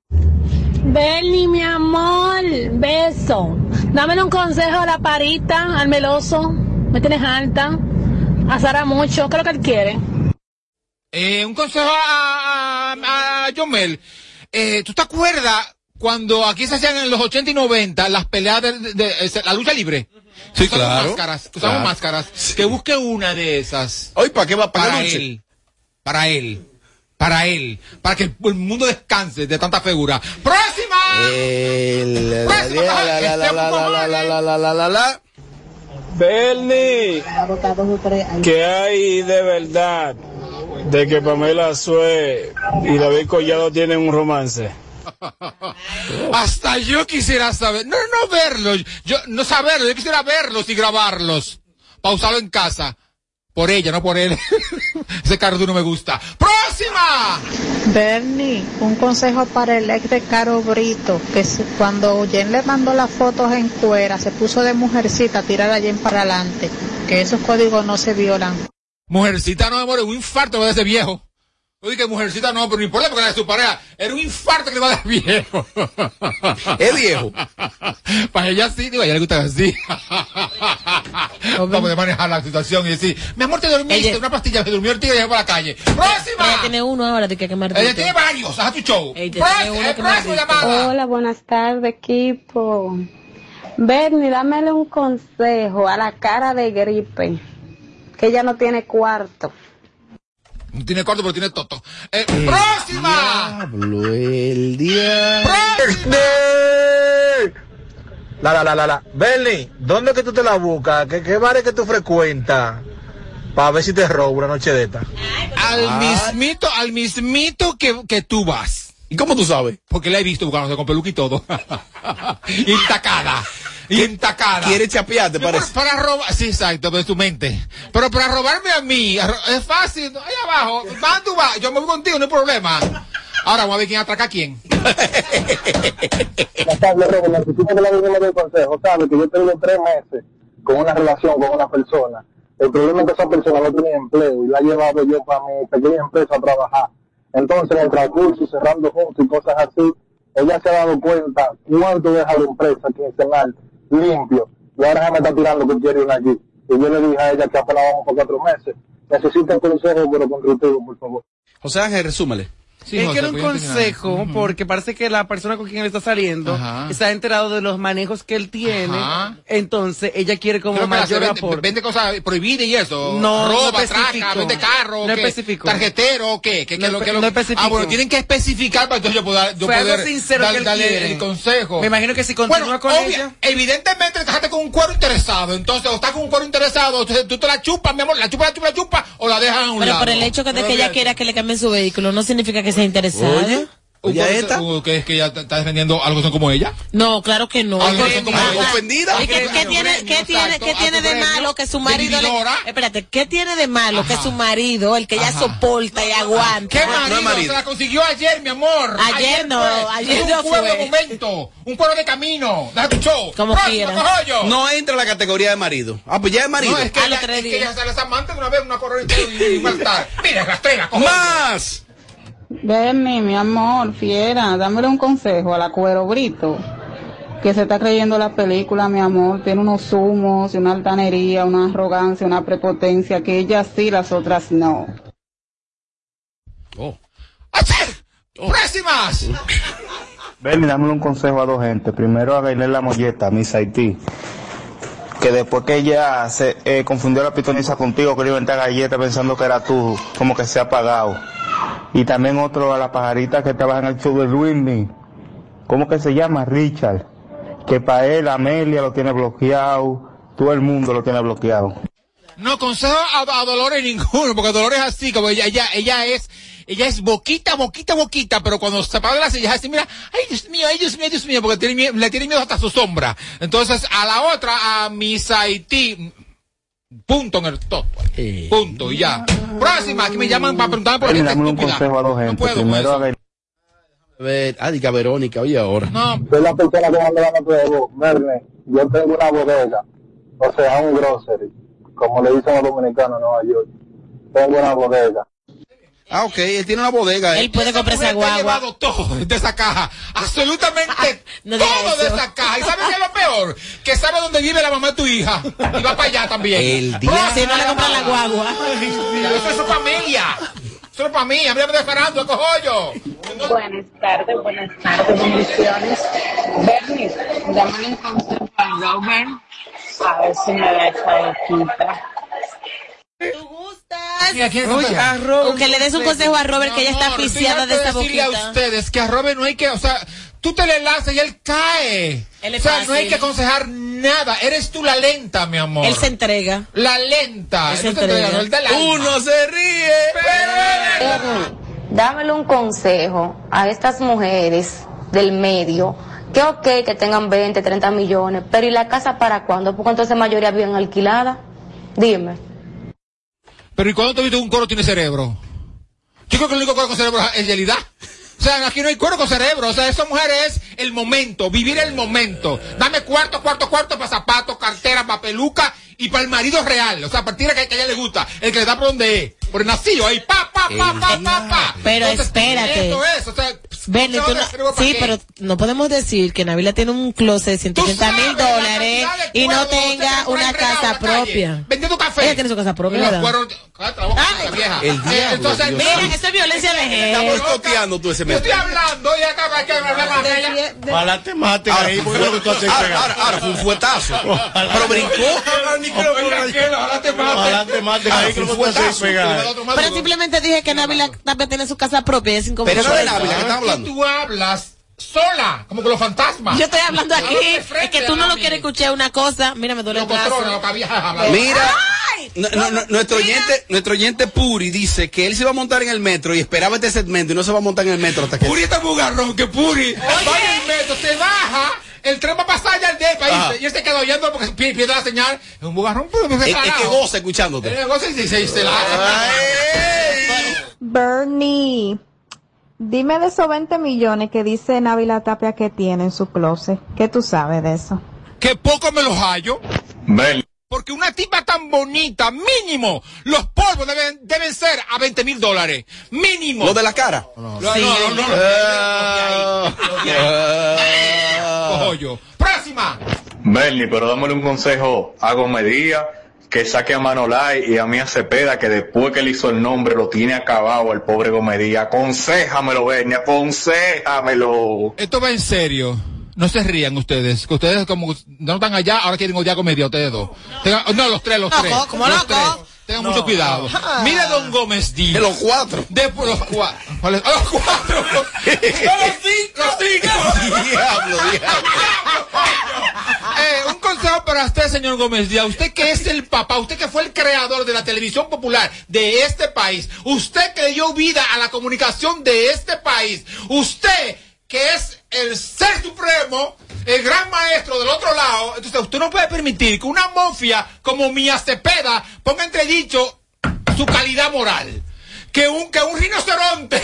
Bernie, mi amor, beso. Dame un consejo a la parita, al meloso. Me tienes alta. A Sara mucho, ¿qué es lo que él quiere? Eh, un consejo a, a, a Yomel. Eh, ¿Tú te acuerdas cuando aquí se hacían en los 80 y 90 las peleas de, de- de- la lucha libre? Sí, Usamos claro. Máscaras, usamos Claro. máscaras. Que busque una de esas. Hoy, ¿para qué va? ¿Para Para él. Para él para él, para que el, mundo descanse de tanta figura. ¡Próxima! Bernie, ¿qué hay de verdad de que Pamela Sue y David Collado tienen un romance? Hasta yo quisiera saber, no, no verlos, yo no saberlo, yo quisiera verlos y grabarlos, pausarlo en casa por ella, no por él. Ese cardo no me gusta. ¡Próxima! Bernie, un consejo para el ex de Caro Brito, que cuando Jen le mandó las fotos en cuera, se puso de mujercita a tirar a Jen para adelante, que esos códigos no se violan. Mujercita no me muere, un infarto da ese viejo. Yo dije mujercita no, pero no importa porque era de su pareja, era un infarto que le va a dar viejo. Es viejo. Para ella sí, digo, a ella le gusta así. Para poder manejar la situación y decir, mi amor, te dormiste, una pastilla, me durmió el tigre y dejé para la calle. ¡Próxima! Ella tiene uno ahora de que quemar Ella tiene varios, haz tu show. Próxima, eh, próxima llamada. Hola, buenas tardes, equipo. Bernie, dámele un consejo a la cara de gripe, que ella no tiene cuarto. No tiene cuarto, pero tiene toto. Eh, ¡Próxima! Diablo, el día. La, la, la, la, la. Bernie, ¿dónde es que tú te la buscas? ¿Qué, qué bares que tú frecuentas? Para ver si te robo una noche de esta. Al mismito, al mismito que, que tú vas. ¿Y cómo tú sabes? Porque la he visto buscándose con peluca y todo. Y entacada. Quiere chapearte, Para, parece. para robar, sí, exacto, de tu mente. Pero para robarme a mí, es fácil, ahí abajo, ¿dónde tú vas? Yo me voy contigo, no hay problema. Ahora vamos a ver quién atraca a quién. Buenas. Si tú me das un consejo, sabes que yo tengo tres meses con una relación con una persona. El problema es que esa persona no tenía empleo y la he llevado yo para mi pequeña empresa a trabajar. Entonces, en el transcurso, cerrando juntos y cosas así, ella se ha dado cuenta cuánto deja la empresa quincenal limpio. Y ahora se me está tirando que quiere una aquí. Y yo le dije a ella que apenas vamos por cuatro meses. Necesito un consejo, pero constructivo, por favor. José Ángel, resúmele. Es que era un consejo porque parece que la persona con quien él está saliendo Ajá. está enterado de los manejos que él tiene. Ajá. Entonces ella quiere como Creo que hace- mayor vende, aporte. vende cosas prohibidas y eso. No, Roba, no traca, vende carro, No ¿qué? tarjetero, ¿o ¿qué? ¿Qué, qué No lo, qué lo- no especificó. Ah, bueno, tienen que especificar para entonces yo poder, yo Fue algo poder sincero dar- que él darle quiere. el consejo. Me imagino que si continúa Bueno, con obvia- ella. Evidentemente estás con un cuero interesado. Entonces, o estás con un cuero interesado, entonces tú te la chupas, mi amor, la chupas, la chupas, la chupas, o la dejas a un Pero lado. por el hecho de que ella quiera que le cambien su vehículo no significa que sea interesada. Oye, Oye, esta. Que es que ella está defendiendo algo son como ella. No, claro que no. Algo que son como Ah, ella. ah, ofendida. ¿Y qué, qué tiene, qué tiene, qué tiene de malo que su marido le, espérate, qué tiene de malo que su marido, el que ella Ajá. soporta y aguanta? ¿Qué marido? Se la consiguió ayer, mi amor. Ayer no, ayer un no cuero fue. de momento, un cuero de camino. Deja tu show. Como Próximo, quiera. cojo yo. No entra en la categoría de marido. Ah, pues ya es marido. No, es que, ella, es que días. ella se les amante de una vez, una corriente y, y maltar. Mira, rastrera, cojo. ¡Más! Bernie, mi amor, fiera, dámele un consejo a la cuero brito, que se está creyendo la película, mi amor, tiene unos humos, una altanería, una arrogancia, una prepotencia, que ella sí, las otras no. Oh. ¡Próximas! Bernie, dame un consejo a dos gente. Primero a Gailén La Molleta, Miss Haití. Que después que ella se eh, confundió la pitoniza contigo, que le inventar galleta pensando que era tú, como que se ha apagado. Y también otro a la pajarita que trabaja en el show de Luismi. ¿Cómo que se llama? Richard. Que para él Amelia lo tiene bloqueado, todo el mundo lo tiene bloqueado. No consejo a, a Dolores ninguno, porque Dolores es así, como ella, ella, ella es, ella es boquita, boquita, boquita, pero cuando se de la silla así, mira, ay Dios mío, ay Dios mío, Dios mío, porque tiene le tiene miedo hasta su sombra. Entonces, a la otra, a Miss Haití, punto en el top. Punto, y ya. Próxima, aquí me llaman para preguntarme por gente estúpida. a dos gente. puedo con Primero. A ver, ah, diga Verónica, oye ahora. No, Soy la persona que manda la nota de voz. Verne, yo tengo una bodega, o sea, un grocery, como le dicen los dominicanos en Nueva York. Tengo una bodega. Ah, ok, él tiene una bodega. Él puede comprar esa te ha guagua. llevado todo de esa caja. Absolutamente no diga todo de esa caja. ¿Y sabes qué es lo peor? Que sabe dónde vive la mamá de tu hija. Y va para allá también. El día- Si no le compran la guagua. Eso es su familia. Eso es para mí. A mí me de farándula, cojollo. Buenas tardes, buenas tardes, bendiciones. Bernie, dame un consejo a Robert, a ver si me da esa quita. Robert. Que le des un consejo a Robert, que ella está asfixiada de esta decirle a boquita. ustedes que a Robert no hay que, o sea, tú te le lanzas y él cae. Él o sea, no hay fácil. que aconsejar nada. Eres tú la lenta, mi amor. Él se entrega. La lenta. Él se No entrega, no. Uno se ríe. Ernie, dámele un consejo a estas mujeres del medio. Que ok que tengan 20, 30 millones, pero ¿y la casa para cuándo? Porque entonces mayoría viven alquilada. Dime. Pero ¿y cuándo te viste un coro tiene cerebro? Yo creo que el único coro con cerebro es realidad. O sea, aquí no hay cuero con cerebro. O sea, esa mujer es el momento, vivir el momento. Dame cuarto, cuarto, cuarto para zapatos, cartera, para peluca y para el marido real. O sea, a partir de que, que a ella le gusta. El que le da por donde es. Por el nacido, ahí, pa, pa, pa, pa, pa, pa. Pero Entonces, espérate. Eso es, o sea, Bernie, tú no- sí, pero no podemos decir que Navila tiene un closet de 180 mil dólares y no tenga una casa propia. Vendiendo café. Ella tiene su casa propia, vieja. El Eh, Entonces, Dios mira. Eso es violencia de género. boicoteando tú ese yo estoy hablando y acaba que hablar más de ella. Ojalá te Ahora, ahí, fue- porque lo que tú haces ahora, ahora, ahora, fue un fuetazo. Pero brincó. Ojalá te maten. Ojalá te maten ahí, que lo que tú haces pegar. Pero simplemente dije que Navila también tiene su casa propia es incómodo. Pero no de Navila, ¿qué estás hablando? Tú hablas sola, como que los fantasmas. Yo estoy hablando aquí, de es que tú no lo quieres escuchar una cosa. Mira, me duele el brazo. lo que había hablado. Mira, no- no- no- nuestro oyente, nuestro oyente Puri dice que él se iba a montar en el metro y esperaba este segmento y no se va a montar en el metro hasta que. Puri está bugarrón, que Puri va en el metro, se baja, el tren va a pasar ya al depa Ajá. y, y él se queda oyendo porque pi- pierde la señal. Es un bugarrón, pero me Es, es que goza escuchándote. El negocio y se, se la Bernie, dime de esos 20 millones que dice Návila Tapia que tiene en su closet. ¿Qué tú sabes de eso? Que poco me los hallo. Porque una tipa tan bonita, mínimo, los polvos deben, deben ser a 20 mil dólares. Mínimo. Lo de la cara. No, no, no, no, no. Ah. Cojollo. Próxima. Bernie, pero dámosle un consejo a Gomedía que saque a Manolay y a Mía Cepeda que después que le hizo el nombre lo tiene acabado el pobre Gomedía. Aconséjamelo, Bernie, aconséjamelo. Esto va en serio. No se rían ustedes, que ustedes como no están allá, ahora quieren odiar comedia ustedes dos. Tengan- no, los tres, los Loco, tres. como los loco. tres. Tengan mucho cuidado. Mire Don Gómez Díaz. De los cuatro. Después los cuatro. ¿Cuáles? ¡A los cuatro! ¡A los cinco! ¡Los cinco! Diablo, diablo. Eh, un consejo para usted, señor Gómez Díaz. Usted que es el papá, usted que fue el creador de la televisión popular de este país, usted que dio vida a la comunicación de este país, usted que es el ser supremo, el gran maestro del otro lado, entonces usted no puede permitir que una mafia como Mía Cepeda ponga entredicho su calidad moral. Que un, que un rinoceronte.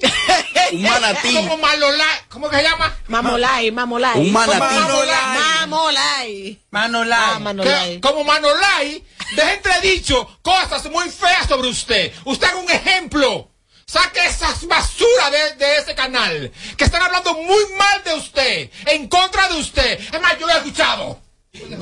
Un manatí. Como Malola, ¿cómo que se llama? Mamolay, mamolay. Un manatí. Mamolay. Mamolay. Manolay. Ah, Manolay. que, como Manolay, deje entredicho cosas muy feas sobre usted. Usted haga un ejemplo. Saque esas basuras de, de ese canal. Que están hablando muy mal de usted. En contra de usted. Es más, yo lo he escuchado.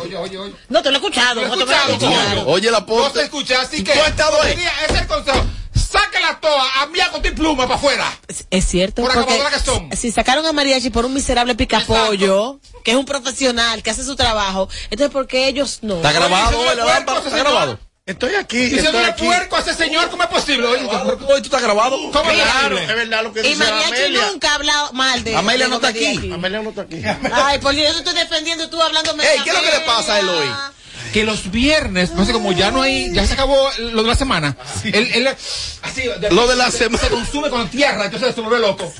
Oye, oye, oye. No te lo he escuchado. Lo he no te lo he escuchado. Oye, la No posta. se escucha, así que. ¿Tú has estado ahí? Ese es el consejo. Saque la toa, a mí con tu pluma para afuera. Es- Es cierto. Por porque que son. Si sacaron a Mariachi por un miserable picapollo, que es un profesional, que hace su trabajo, entonces ¿por qué ellos no? Está grabado, Oye, lámpara, ese está señor. grabado. Estoy aquí, Y se aquí. puerco a ese señor, ¿cómo es posible? Oye, Hoy tú estás grabado. ¿Cómo es Claro, posible? es verdad lo que Y dice Mariachi Amelia. nunca ha hablado mal de Amelia no está aquí. Amelia no está aquí. Ay, por Dios, yo estoy defendiendo y tú hablando Ey, ¿qué es lo que le pasa a él hoy? que los viernes, no sé, como ya no hay, ya se acabó lo de la semana. Él, él, así, Lo de la se- semana. Se consume con tierra, entonces se vuelve loco.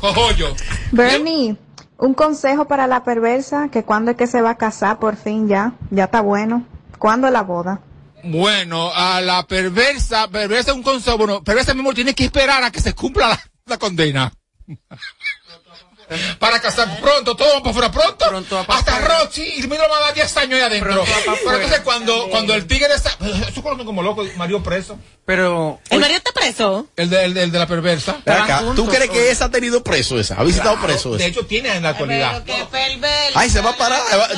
Cojollo. Bernie, un consejo para la perversa, que cuando es que se va a casar por fin ya, ya está bueno. ¿Cuándo es la boda? Bueno, a la perversa, perversa es un consejo, bueno, perversa mi amor tiene que esperar a que se cumpla la, la condena. para casar pronto, todo va para fuera pronto. Hasta Rochi, y me lo va a dar 10 años ahí adentro. Pero entonces cuando, cuando el tigre está, eso conozco como loco, Mario preso. Pero. ¿El marido está preso? El de, el de, el de la perversa. Acá, ¿Tú crees que esa ha tenido preso esa? ¿Ha visitado Claro, preso De esa? hecho, tiene en la actualidad. Ay, se va a parar. va-.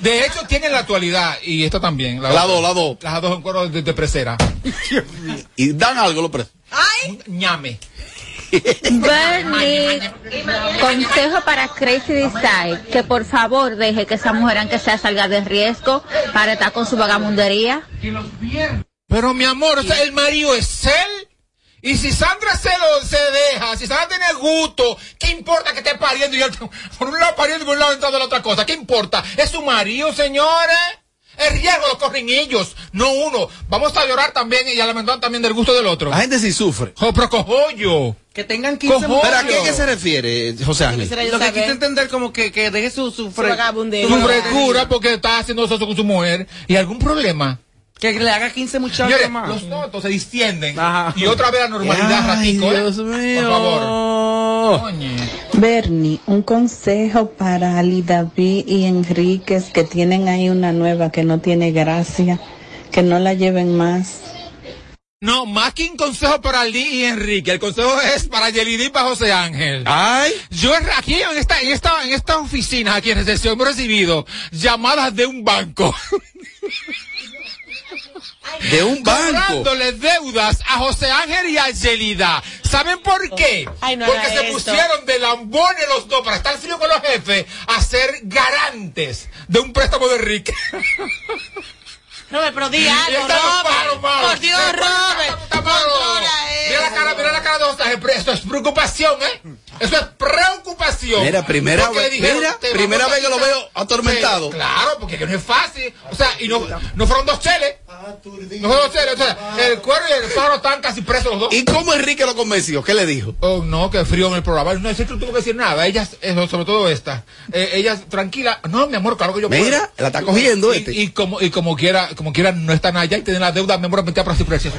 De hecho, tiene en la actualidad, y esta también. La dos, la dos. Las dos en cuero de, de presera. Y dan algo los presos. Un ñame. Bernie, consejo para Crazy Design, que por favor deje que esa mujer aunque sea salga de riesgo para estar con su vagamundería. Pero mi amor, o sea, el marido es él. Y si Sandra se lo se deja, si Sandra tiene gusto, ¿qué importa que esté pariendo y él por un lado pariendo y por un lado entrando la otra cosa? ¿Qué importa? Es su marido, señores. El riesgo lo corren ellos, no uno. Vamos a llorar también y a lamentar también del gusto del otro. La gente sí sufre. Oh, pero cojollo. Que tengan 15 Cojones. ¿Pero a qué, qué se refiere, José Ángel? Lo que quise entender como que, que deje su, su, fre- Su frescura porque está haciendo eso con su mujer. ¿Y algún problema? Que le haga 15 muchachos Señores, más. los notos se distienden. Y otra vez la normalidad, Ay, ratico, ¿eh? Dios mío. Por favor. Bernie, un consejo para Ali David y Enríquez que tienen ahí una nueva que no tiene gracia, que no la lleven más. No, más que un consejo para Lee y Enrique, el consejo es para Yelida y para José Ángel. Ay. Yo aquí en esta, en esta, en esta oficina, aquí en recepción, hemos recibido llamadas de un banco. De un banco. Deudas a José Ángel y a Yelida. ¿Saben por qué? Ay, no Porque se esto. pusieron de lambones los dos para estar frío con los jefes a ser garantes de un préstamo de Enrique. Robert, pero di algo, Robert. Por Dios, Robert. Cara, mira la cara de. Pero Esto es preocupación, ¿eh? Eso es preocupación. Mira, primera vez- dijeron, mira, primera vez que lo veo atormentado. Sí, claro, porque que no es fácil. O sea, y no, no fueron dos cheles. No fueron dos cheles. O sea, el cuero y el pájaro están casi presos los dos. ¿Y cómo Enrique lo convenció? ¿Qué le dijo? Oh, no, que frío en el programa. No, ese no tuvo que decir nada. Ellas, eh, sobre todo esta. Eh, ellas, tranquila. No, mi amor, claro que yo puedo. Mira, la está cogiendo y, este. Y, como, y como quiera, como quiera, no están allá y tienen la deuda, mi amor, metida para su precio.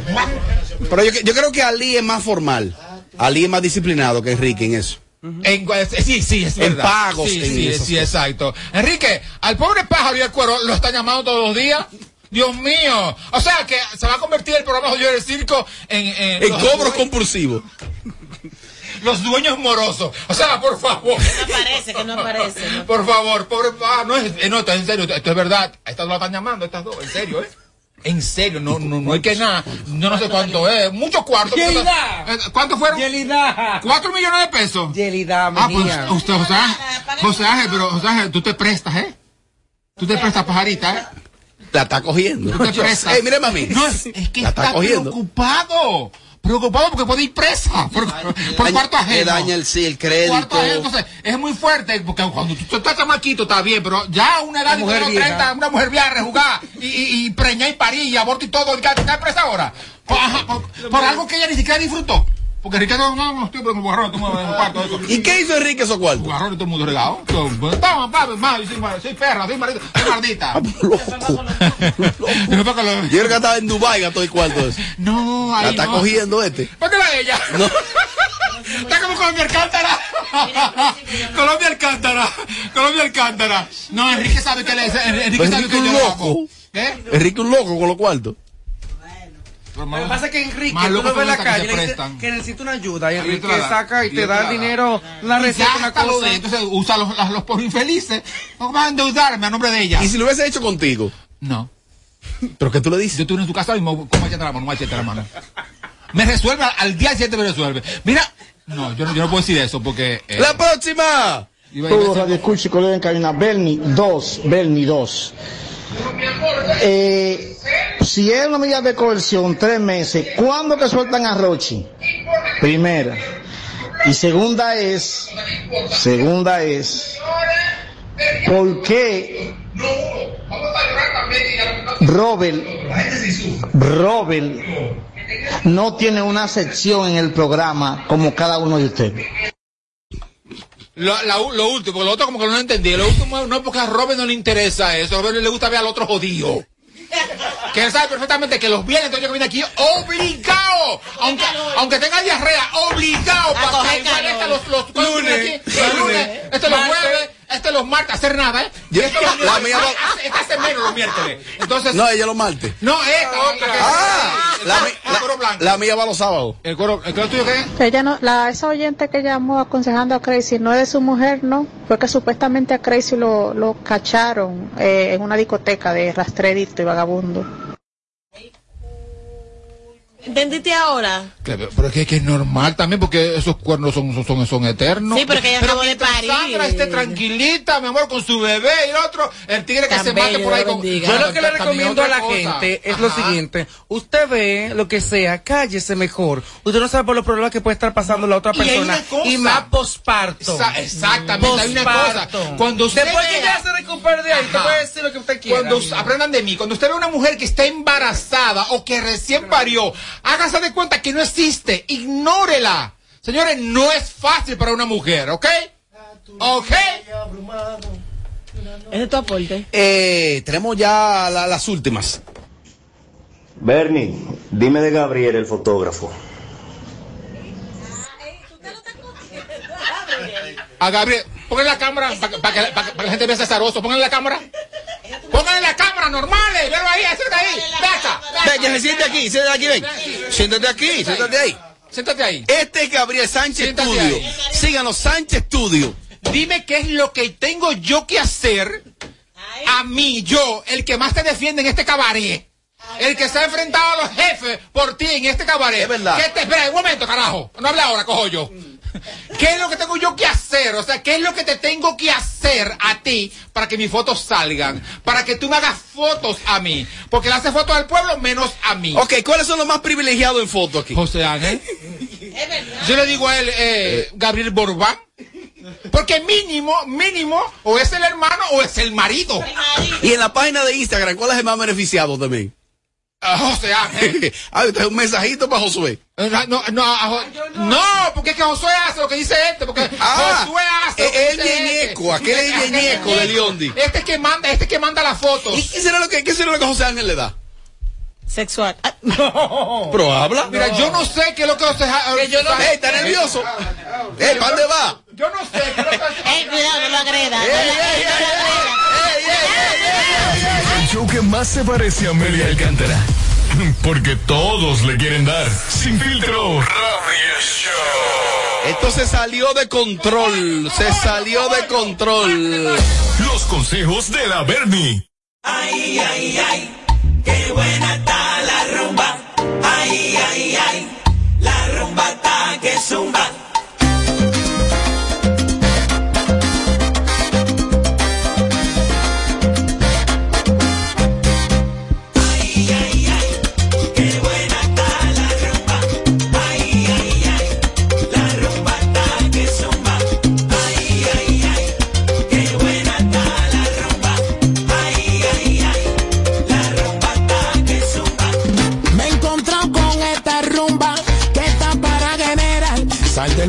Pero yo, yo creo que Ali es más formal. Ali es más disciplinado que Enrique en eso. En, eh, sí, sí, es En pagos, Sí, en sí, exacto. Enrique, al pobre pájaro y al cuero lo están llamando todos los días. Dios mío. O sea que se va a convertir el programa Jodido del Circo en... En, En los cobro dueños- compulsivo. Los dueños morosos. O sea, por favor. No aparece, que no aparece. ¿no? Por favor, pobre ah, no es, eh, no, esto es en serio, esto es verdad. Estas dos la están llamando, estas dos, en serio, ¿eh? En serio, no, no, no hay que nada. Yo no sé cuánto es, muchos cuartos. Yelida. Eh, ¿Cuánto fueron? Yelida. Cuatro millones de pesos. Yelida, Ah, pues mía. usted, José Ángel, José Ángel, pero José Ángel, tú te prestas, ¿eh? Tú te prestas, pajarita, ¿eh? La está cogiendo. Tú te prestas. Ey, mire, mami. No, es, es que La está, está cogiendo. preocupado. Preocupado porque puede ir presa por, por Daña- cuarto ajeno. Daña el, sí, el crédito. Cuarto ajeno, entonces, es muy fuerte, porque cuando tú, tú estás chamaquito está bien, pero ya a una edad de mujer unos vieja. 30, una mujer vieja rejugada y, y, y preñar y parir y aborto y todo, y está está presa ahora. Por, ajá, por, por algo que ella ni siquiera disfrutó. Porque Ricardo, no, no, estoy por un bujarrón, tú me vas a cuarto eso. ¿Y qué hizo Enrique esos cuartos? Bujarrón y todo el mundo regado. Toma, papi, ma, yo soy, perra, soy marido, soy maldita. No, porque lo- Yo creo que estaba en Dubái gastó el cuarto ese. No, ahí La está no. cogiendo este. ¿Dónde va ella? No. Está como Colombia Alcántara. Colombia Alcántara. Colombia Alcántara. No, Enrique sabe que le Enrique Pues sabe Enrique que un yo lo loco. ¿Qué? Enrique un loco con los cuartos. Lo que pasa es que Enrique, Más tú lo ves en la los que calle y que necesita una ayuda. Y Enrique da. saca y Y te te da el dinero, la Y receta, una cosa. de- Entonces usa los, los, los por infelices. No van a endeudarme a nombre de ella. ¿Y si lo hubiese hecho contigo? No. ¿Pero qué tú le dices? Yo estuve en tu casa y me como echate la mano, me echate la mano. Me resuelve, al día siguiente me resuelve. Mira, no, yo no, yo no puedo decir eso porque. eh, ¡La próxima! Todos Radio Escucha y colega en cabina. Bernie 2, Bernie 2. Eh, si es una medida de coerción, tres meses, ¿cuándo que sueltan a Rochi? Primera. Y segunda es, segunda es, ¿por qué Robert, Robert no tiene una sección en el programa como cada uno de ustedes? Lo, la- lo último, porque lo otro como que no lo entendí. Lo último no es porque a Robert no le interesa eso. A Robert le gusta ver al otro jodido. Que él sabe perfectamente que los viernes entonces yo que viene aquí obligado, aunque, aunque tenga diarrea, obligado para que los, los Lunes, aquí, los lunes, este los jueves, este los martes, hacer nada, ¿eh? Este los la mía va- hace, este hace menos los miércoles. Entonces, No, ella los martes. no, esta otra que Ah, la, mi- el coro blanco. la, la mía va los sábados. El coro, el coro tuyo qué? Que ella no, la, esa oyente que llamó aconsejando a Crazy no es de su mujer, no, fue que supuestamente a Crazy lo, lo cacharon eh, en una discoteca de rastrerito y vagabundo. ¿Entendiste ahora? Claro, Pero es que, que es normal también porque esos cuernos son, son, son, son eternos. Sí, pero que ella acabó de parir. Sandra esté tranquilita, mi amor, con su bebé y el otro, el tigre que se mate por ahí con. Yo lo que le recomiendo a la cosa. gente es lo siguiente. Usted ve lo que sea, cállese mejor. Usted no sabe por los problemas que puede estar pasando la otra Y hay persona. una cosa. Y más posparto. Exa- exactamente, hay una cosa. Cuando usted Después que ya se recupere de ahí, usted Ajá. puede decir lo que usted quiera. Cuando aprendan de mí, cuando usted ve una mujer que está embarazada o que recién parió, hágase de cuenta que no existe, ignórela. Señores, no es fácil para una mujer, ¿ok? ¿Ok? Ese es tu aporte. Eh, tenemos ya la- las últimas. Bernie, dime de Gabriel, el fotógrafo. A Gabriel, póngale la cámara para que, pa' que- pa' que- pa' que la gente vea ese azaroso. Póngale la cámara. Póngale la cámara, normales. Velo ahí, acércate ahí. Ven acá. Ven, que se siente aquí, siéntate aquí, ven. Siéntate aquí, siéntate ahí. Siéntate ahí. Este es Gabriel Sánchez Siéntate Studio. ahí. Síganos, Sánchez Studio. Dime qué es lo que tengo yo que hacer a mí, yo, el que más te defiende en este cabaret. El que se ha enfrentado a los jefes por ti en este cabaret. Es verdad. ¿Qué te, espera, un momento, carajo. No hable ahora, cojo yo. ¿Qué es lo que tengo yo que hacer? O sea, ¿qué es lo que te tengo que hacer a ti para que mis fotos salgan? Para que tú me hagas fotos a mí. Porque le hace fotos al pueblo menos a mí. Ok, ¿cuáles son los más privilegiados en foto aquí? José Ángel. Yo le digo a él, eh, Gabriel Borbán. Porque mínimo, mínimo, o es el hermano o es el marido. Y en la página de Instagram, ¿cuál es el más beneficiado también? A José Ángel. ah, usted es un mensajito para Josué. Eh, No, no, no, a Jo- no, porque es que Josué hace lo que dice este, porque Ah, Josué hace lo que el dice ñeñeco, este. aquel es ñeñeco de Leondi. Este es que manda, este es que manda las fotos. ¿Y qué será lo que, qué será lo que José Ángel le da? Sexual. Ah, Pero habla. Mira, yo no sé qué es lo que José Ángel. yo no- Ey, está nervioso. Ey, ¿para dónde va? Yo no sé qué es lo que Ey, cuidado, no lo agreda. no lo agreda, no lo agreda. El show que más se parece a Amelia Alcántara. Porque todos le quieren dar. Sin filtro. Radio Show. Esto se salió de control. Se salió de control. Los consejos de la Bernie. Ay, ay, ay, qué buena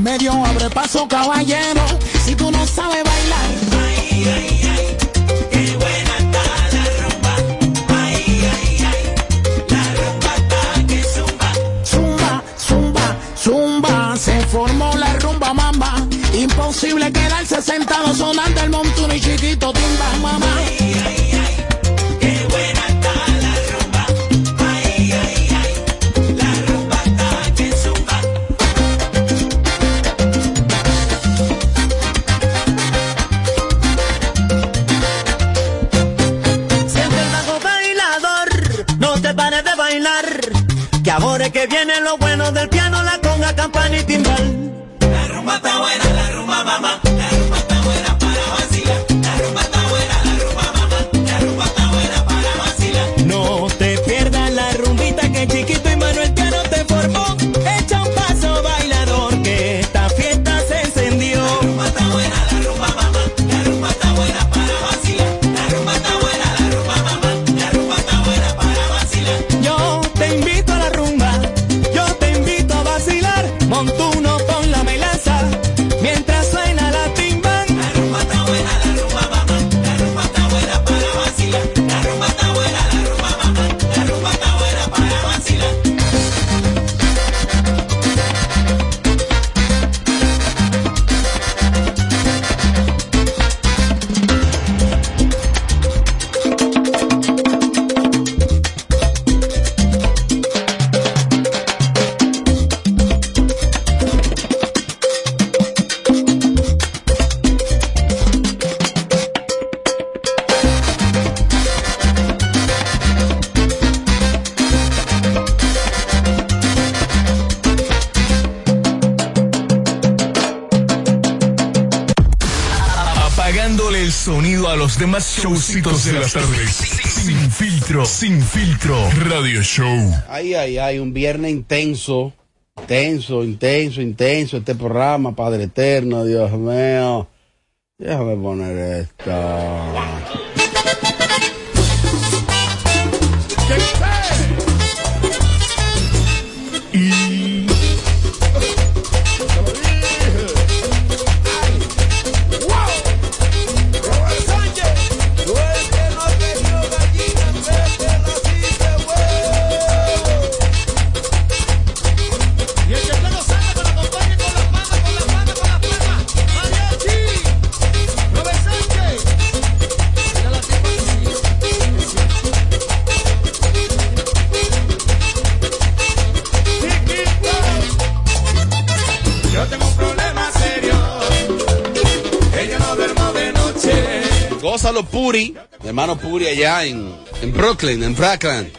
Medio, abre paso, caballero. Si tú no sabes bailar. Ay, ay, ay, qué buena está la rumba. Ay, ay, ay, la rumba está que zumba. Zumba, zumba, zumba. Se formó la rumba mamba. Imposible quedarse sentado sonando el montuno y chiquito timba, mamá. Lo bueno del piano, la conga, campana y timbal. La rumba está buena, showcitos de las tardes. Sin filtro, sin filtro. Radio Show. Ay, ay, ay, un viernes intenso. Intenso, intenso, intenso. Este programa, Padre Eterno, Dios mío. Déjame poner esto. Puri, el hermano Puri allá en, en Brooklyn, en Franklin.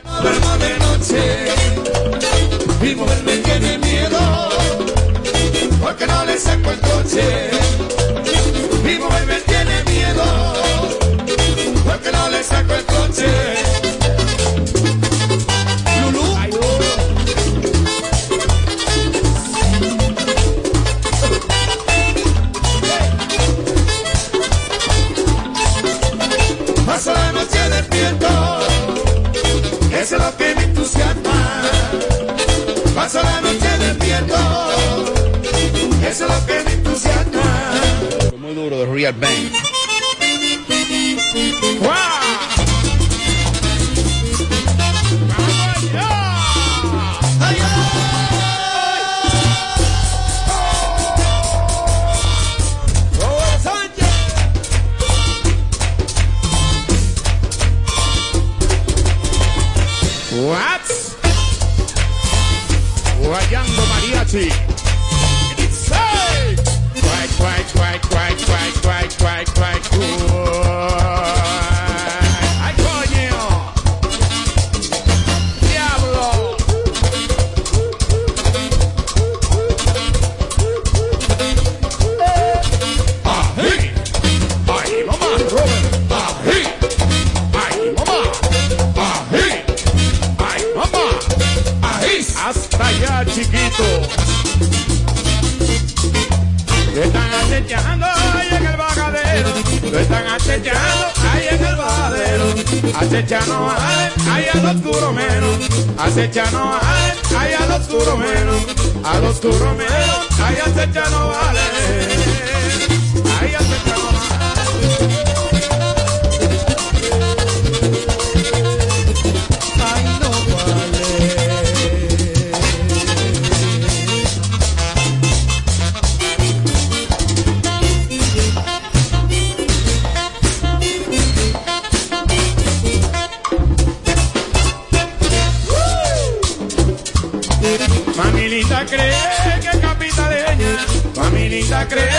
Familita cree que es capitaleña, familita cree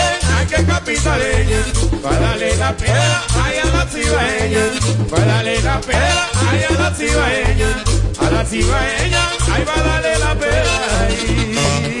que es capitaleña, para darle la pera ay, a la cibaeña, para darle la pera a la cibaeña, a la cibaeña ay, va a darle la pera.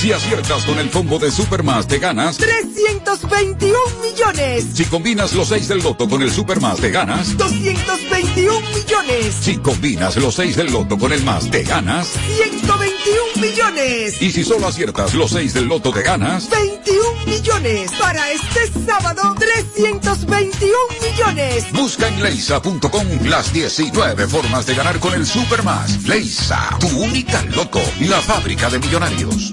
Si aciertas con el combo de Supermas, te ganas. 321 millones. Si combinas los 6 del loto con el Supermas, te ganas. 221 millones. Si combinas los 6 del loto con el más, te ganas. 121 millones. Y si solo aciertas los 6 del loto, te ganas. 21 millones. Para este sábado, 321 millones. Busca en leisa.com las 19 formas de ganar con el Supermas. Leisa, tu única loto, la fábrica de millonarios.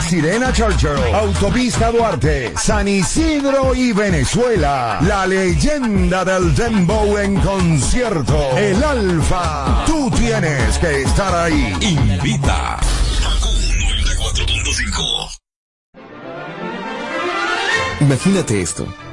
Sirena Churchill, Autopista Duarte, San Isidro y Venezuela. La leyenda del Dembow en concierto. El Alfa. Tú tienes que estar ahí. Invita. Imagínate esto,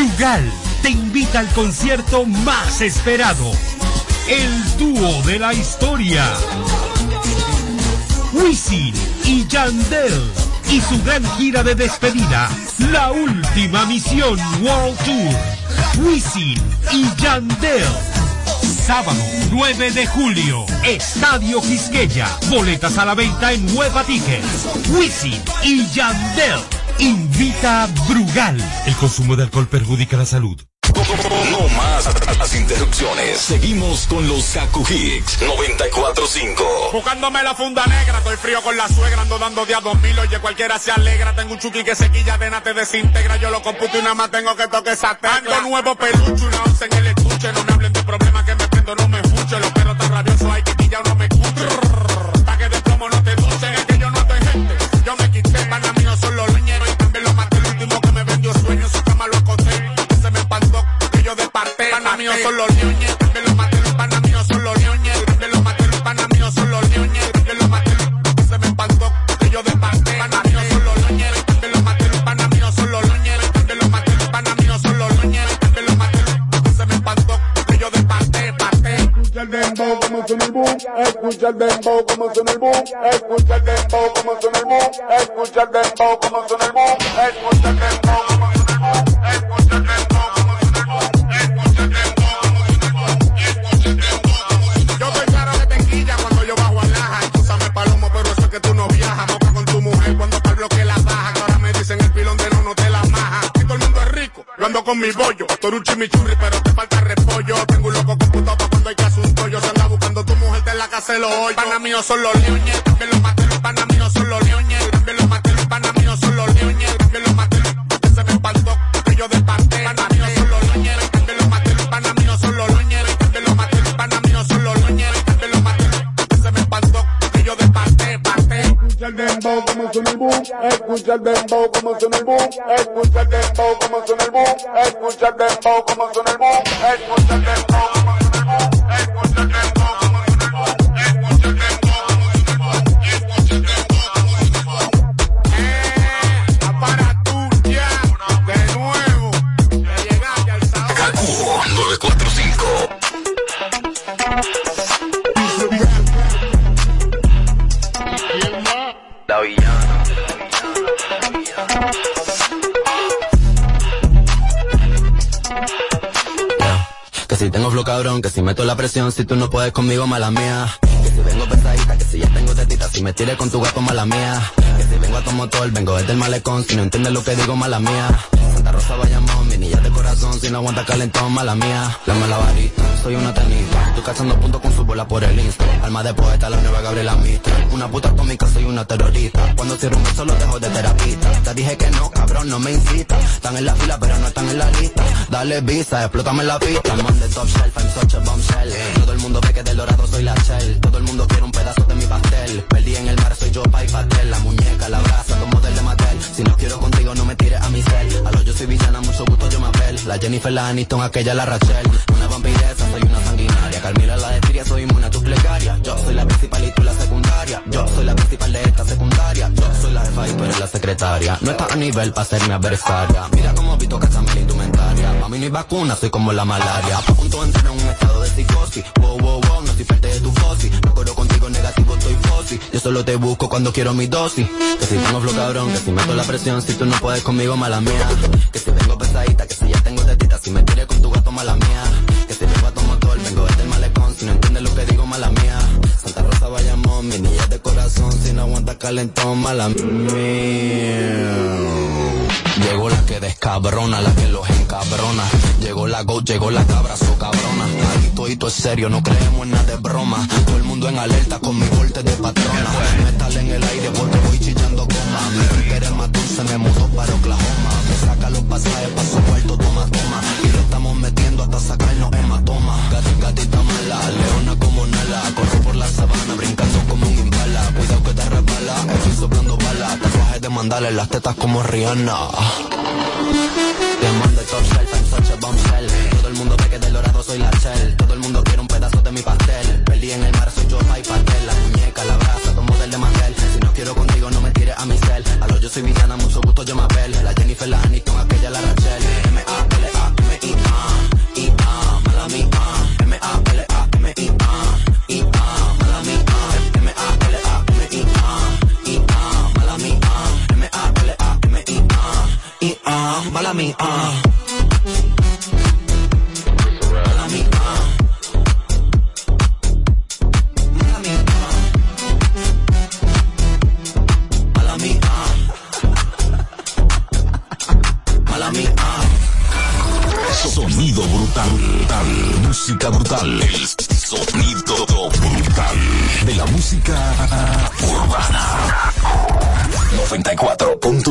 Brugal te invita al concierto más esperado. El dúo de la historia. Wisin y Yandel. Y su gran gira de despedida. La última misión World Tour. Wisin y Yandel. Sábado 9 de julio. Estadio Quisqueya. Boletas a la venta en Hueva Tickets. Wisin y Yandel. Invita Brugal. El consumo de alcohol perjudica la salud. No más las interrupciones. Seguimos con los Kaku Hicks 945. Buscándome la funda negra, estoy frío con la suegra, ando dando día dos mil, oye cualquiera se alegra, tengo un chuki que se quilla de nada te desintegra, yo lo computo y nada más tengo que toque esa tecla. Ando nuevo pelucho, una once en el estuche, no me hablen de problemas que me prendo, no me escucho, los perros tan rabiosos boom, escucha el dembow como suena el boom, escucha el dembow como suena el boom, escucha el dembow como suena el boom, escucha el dembow como suena el boom, escucha el dembow como suena el boom, escucha el dembow Yo soy claro de tequilla cuando yo bajo a laja. Escúchame palomo, pero eso es que tú no viajas. Moca con tu mujer cuando el bloque la baja. Que ahora me dicen el pilón de no, no te la maja. Y todo el mundo es rico. Yo ando con mi bollo. Tú eres un chimichurri, pero te falta repollo. Tengo un loco pa' de los hoyos. Pana míos son los leones. También los maté, los pana míos son los leones. También los maté, los pana míos son los leones. También los maté, los se me espantó. Que yo desparté. Pana míos son los leones. También los maté, los pana míos son los leones. También los maté, los pana míos son los leones. También los maté, los se me espantó. Que yo desparté, parté. escucha el dembow como suena el boom, escucha el dembow como suena el boom, escucha el dembow como suena el boom, escucha el dembow como suena el boom, escucha el dembow meto la presión, si tú no puedes conmigo, mala mía. Que si vengo pesadita, que si ya tengo tetita, si me tires con tu gato, mala mía. Que si vengo a tu motor, vengo desde el malecón, si no entiendes lo que digo, mala mía. Santa Rosa Bayamón, mi niña de corazón, si no aguanta calentón, mala mía. La mala varita, soy una tenista, tú cachando puntos con su bola por el insta. Alma de poeta, la nueva Gabriela Mistral. Una puta atómica, soy una terrorista. Cuando cierro un beso, lo dejo de terapista. Te dije que no, cabrón, no me incita. Están en la fila, pero no están en la lista. Dale visa, explótame la pista. I'm top shelf, I'm such a bombshell. La. Todo el mundo quiere un pedazo de mi pastel. Perdí en el mar, soy yo, pa' y pastel. La muñeca, la brasa, como del de Mattel. Si no quiero contigo, no me tires a mi cel. A lo yo soy villana, mucho gusto, yo me apel. La Jennifer, la Aniston, aquella, la Rachel. Una vampiresa, soy una sanguinaria. Carmila, la de soy inmune a tus plegarias. Yo soy la principal y tú la secundaria. Yo soy la principal de esta secundaria. Yo soy la jefa y tú eres la secretaria. No estás a nivel para ser mi adversaria. Mira cómo Vito cachame la indumentaria. Mami, no hay vacuna, soy como la malaria. A punto de Wow, wow, wow, no soy parte de tu fosi. Me acuerdo contigo negativo, estoy fosi. Yo solo te busco cuando quiero mi dosis. Que si tengo flow cabrón, que si meto la presión, si tú no puedes conmigo, mala mía. Que si vengo pesadita, que si ya tengo tetita, si me tiré con tu gato, mala mía. Que si vengo a tu motor, vengo desde el malecón, si no entiendes lo que digo, mala mía. Santa Rosa Bayamón, mi niña de corazón, si no aguanta calentón, mala mía. Llegó la que descabrona, la que los encabrona. Llegó la go, llegó la cabra, so cabrona. Aquí todo es serio, no creemos en nada de broma. Todo el mundo en alerta con mi corte de patrona. Metal en el aire porque voy chillando goma. Mi es más dulce, me mudó para Oklahoma. Me saca los pasajes pa' su cuarto, toma, toma. Y lo estamos metiendo hasta sacarnos hematoma. Gat- Gatita mala, leona como Nala. Corro por la sabana, brincando como un impala. Cuidado que te resbala, estoy soplando balas. Tatuajes de mandala en las tetas como Rihanna.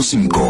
94.5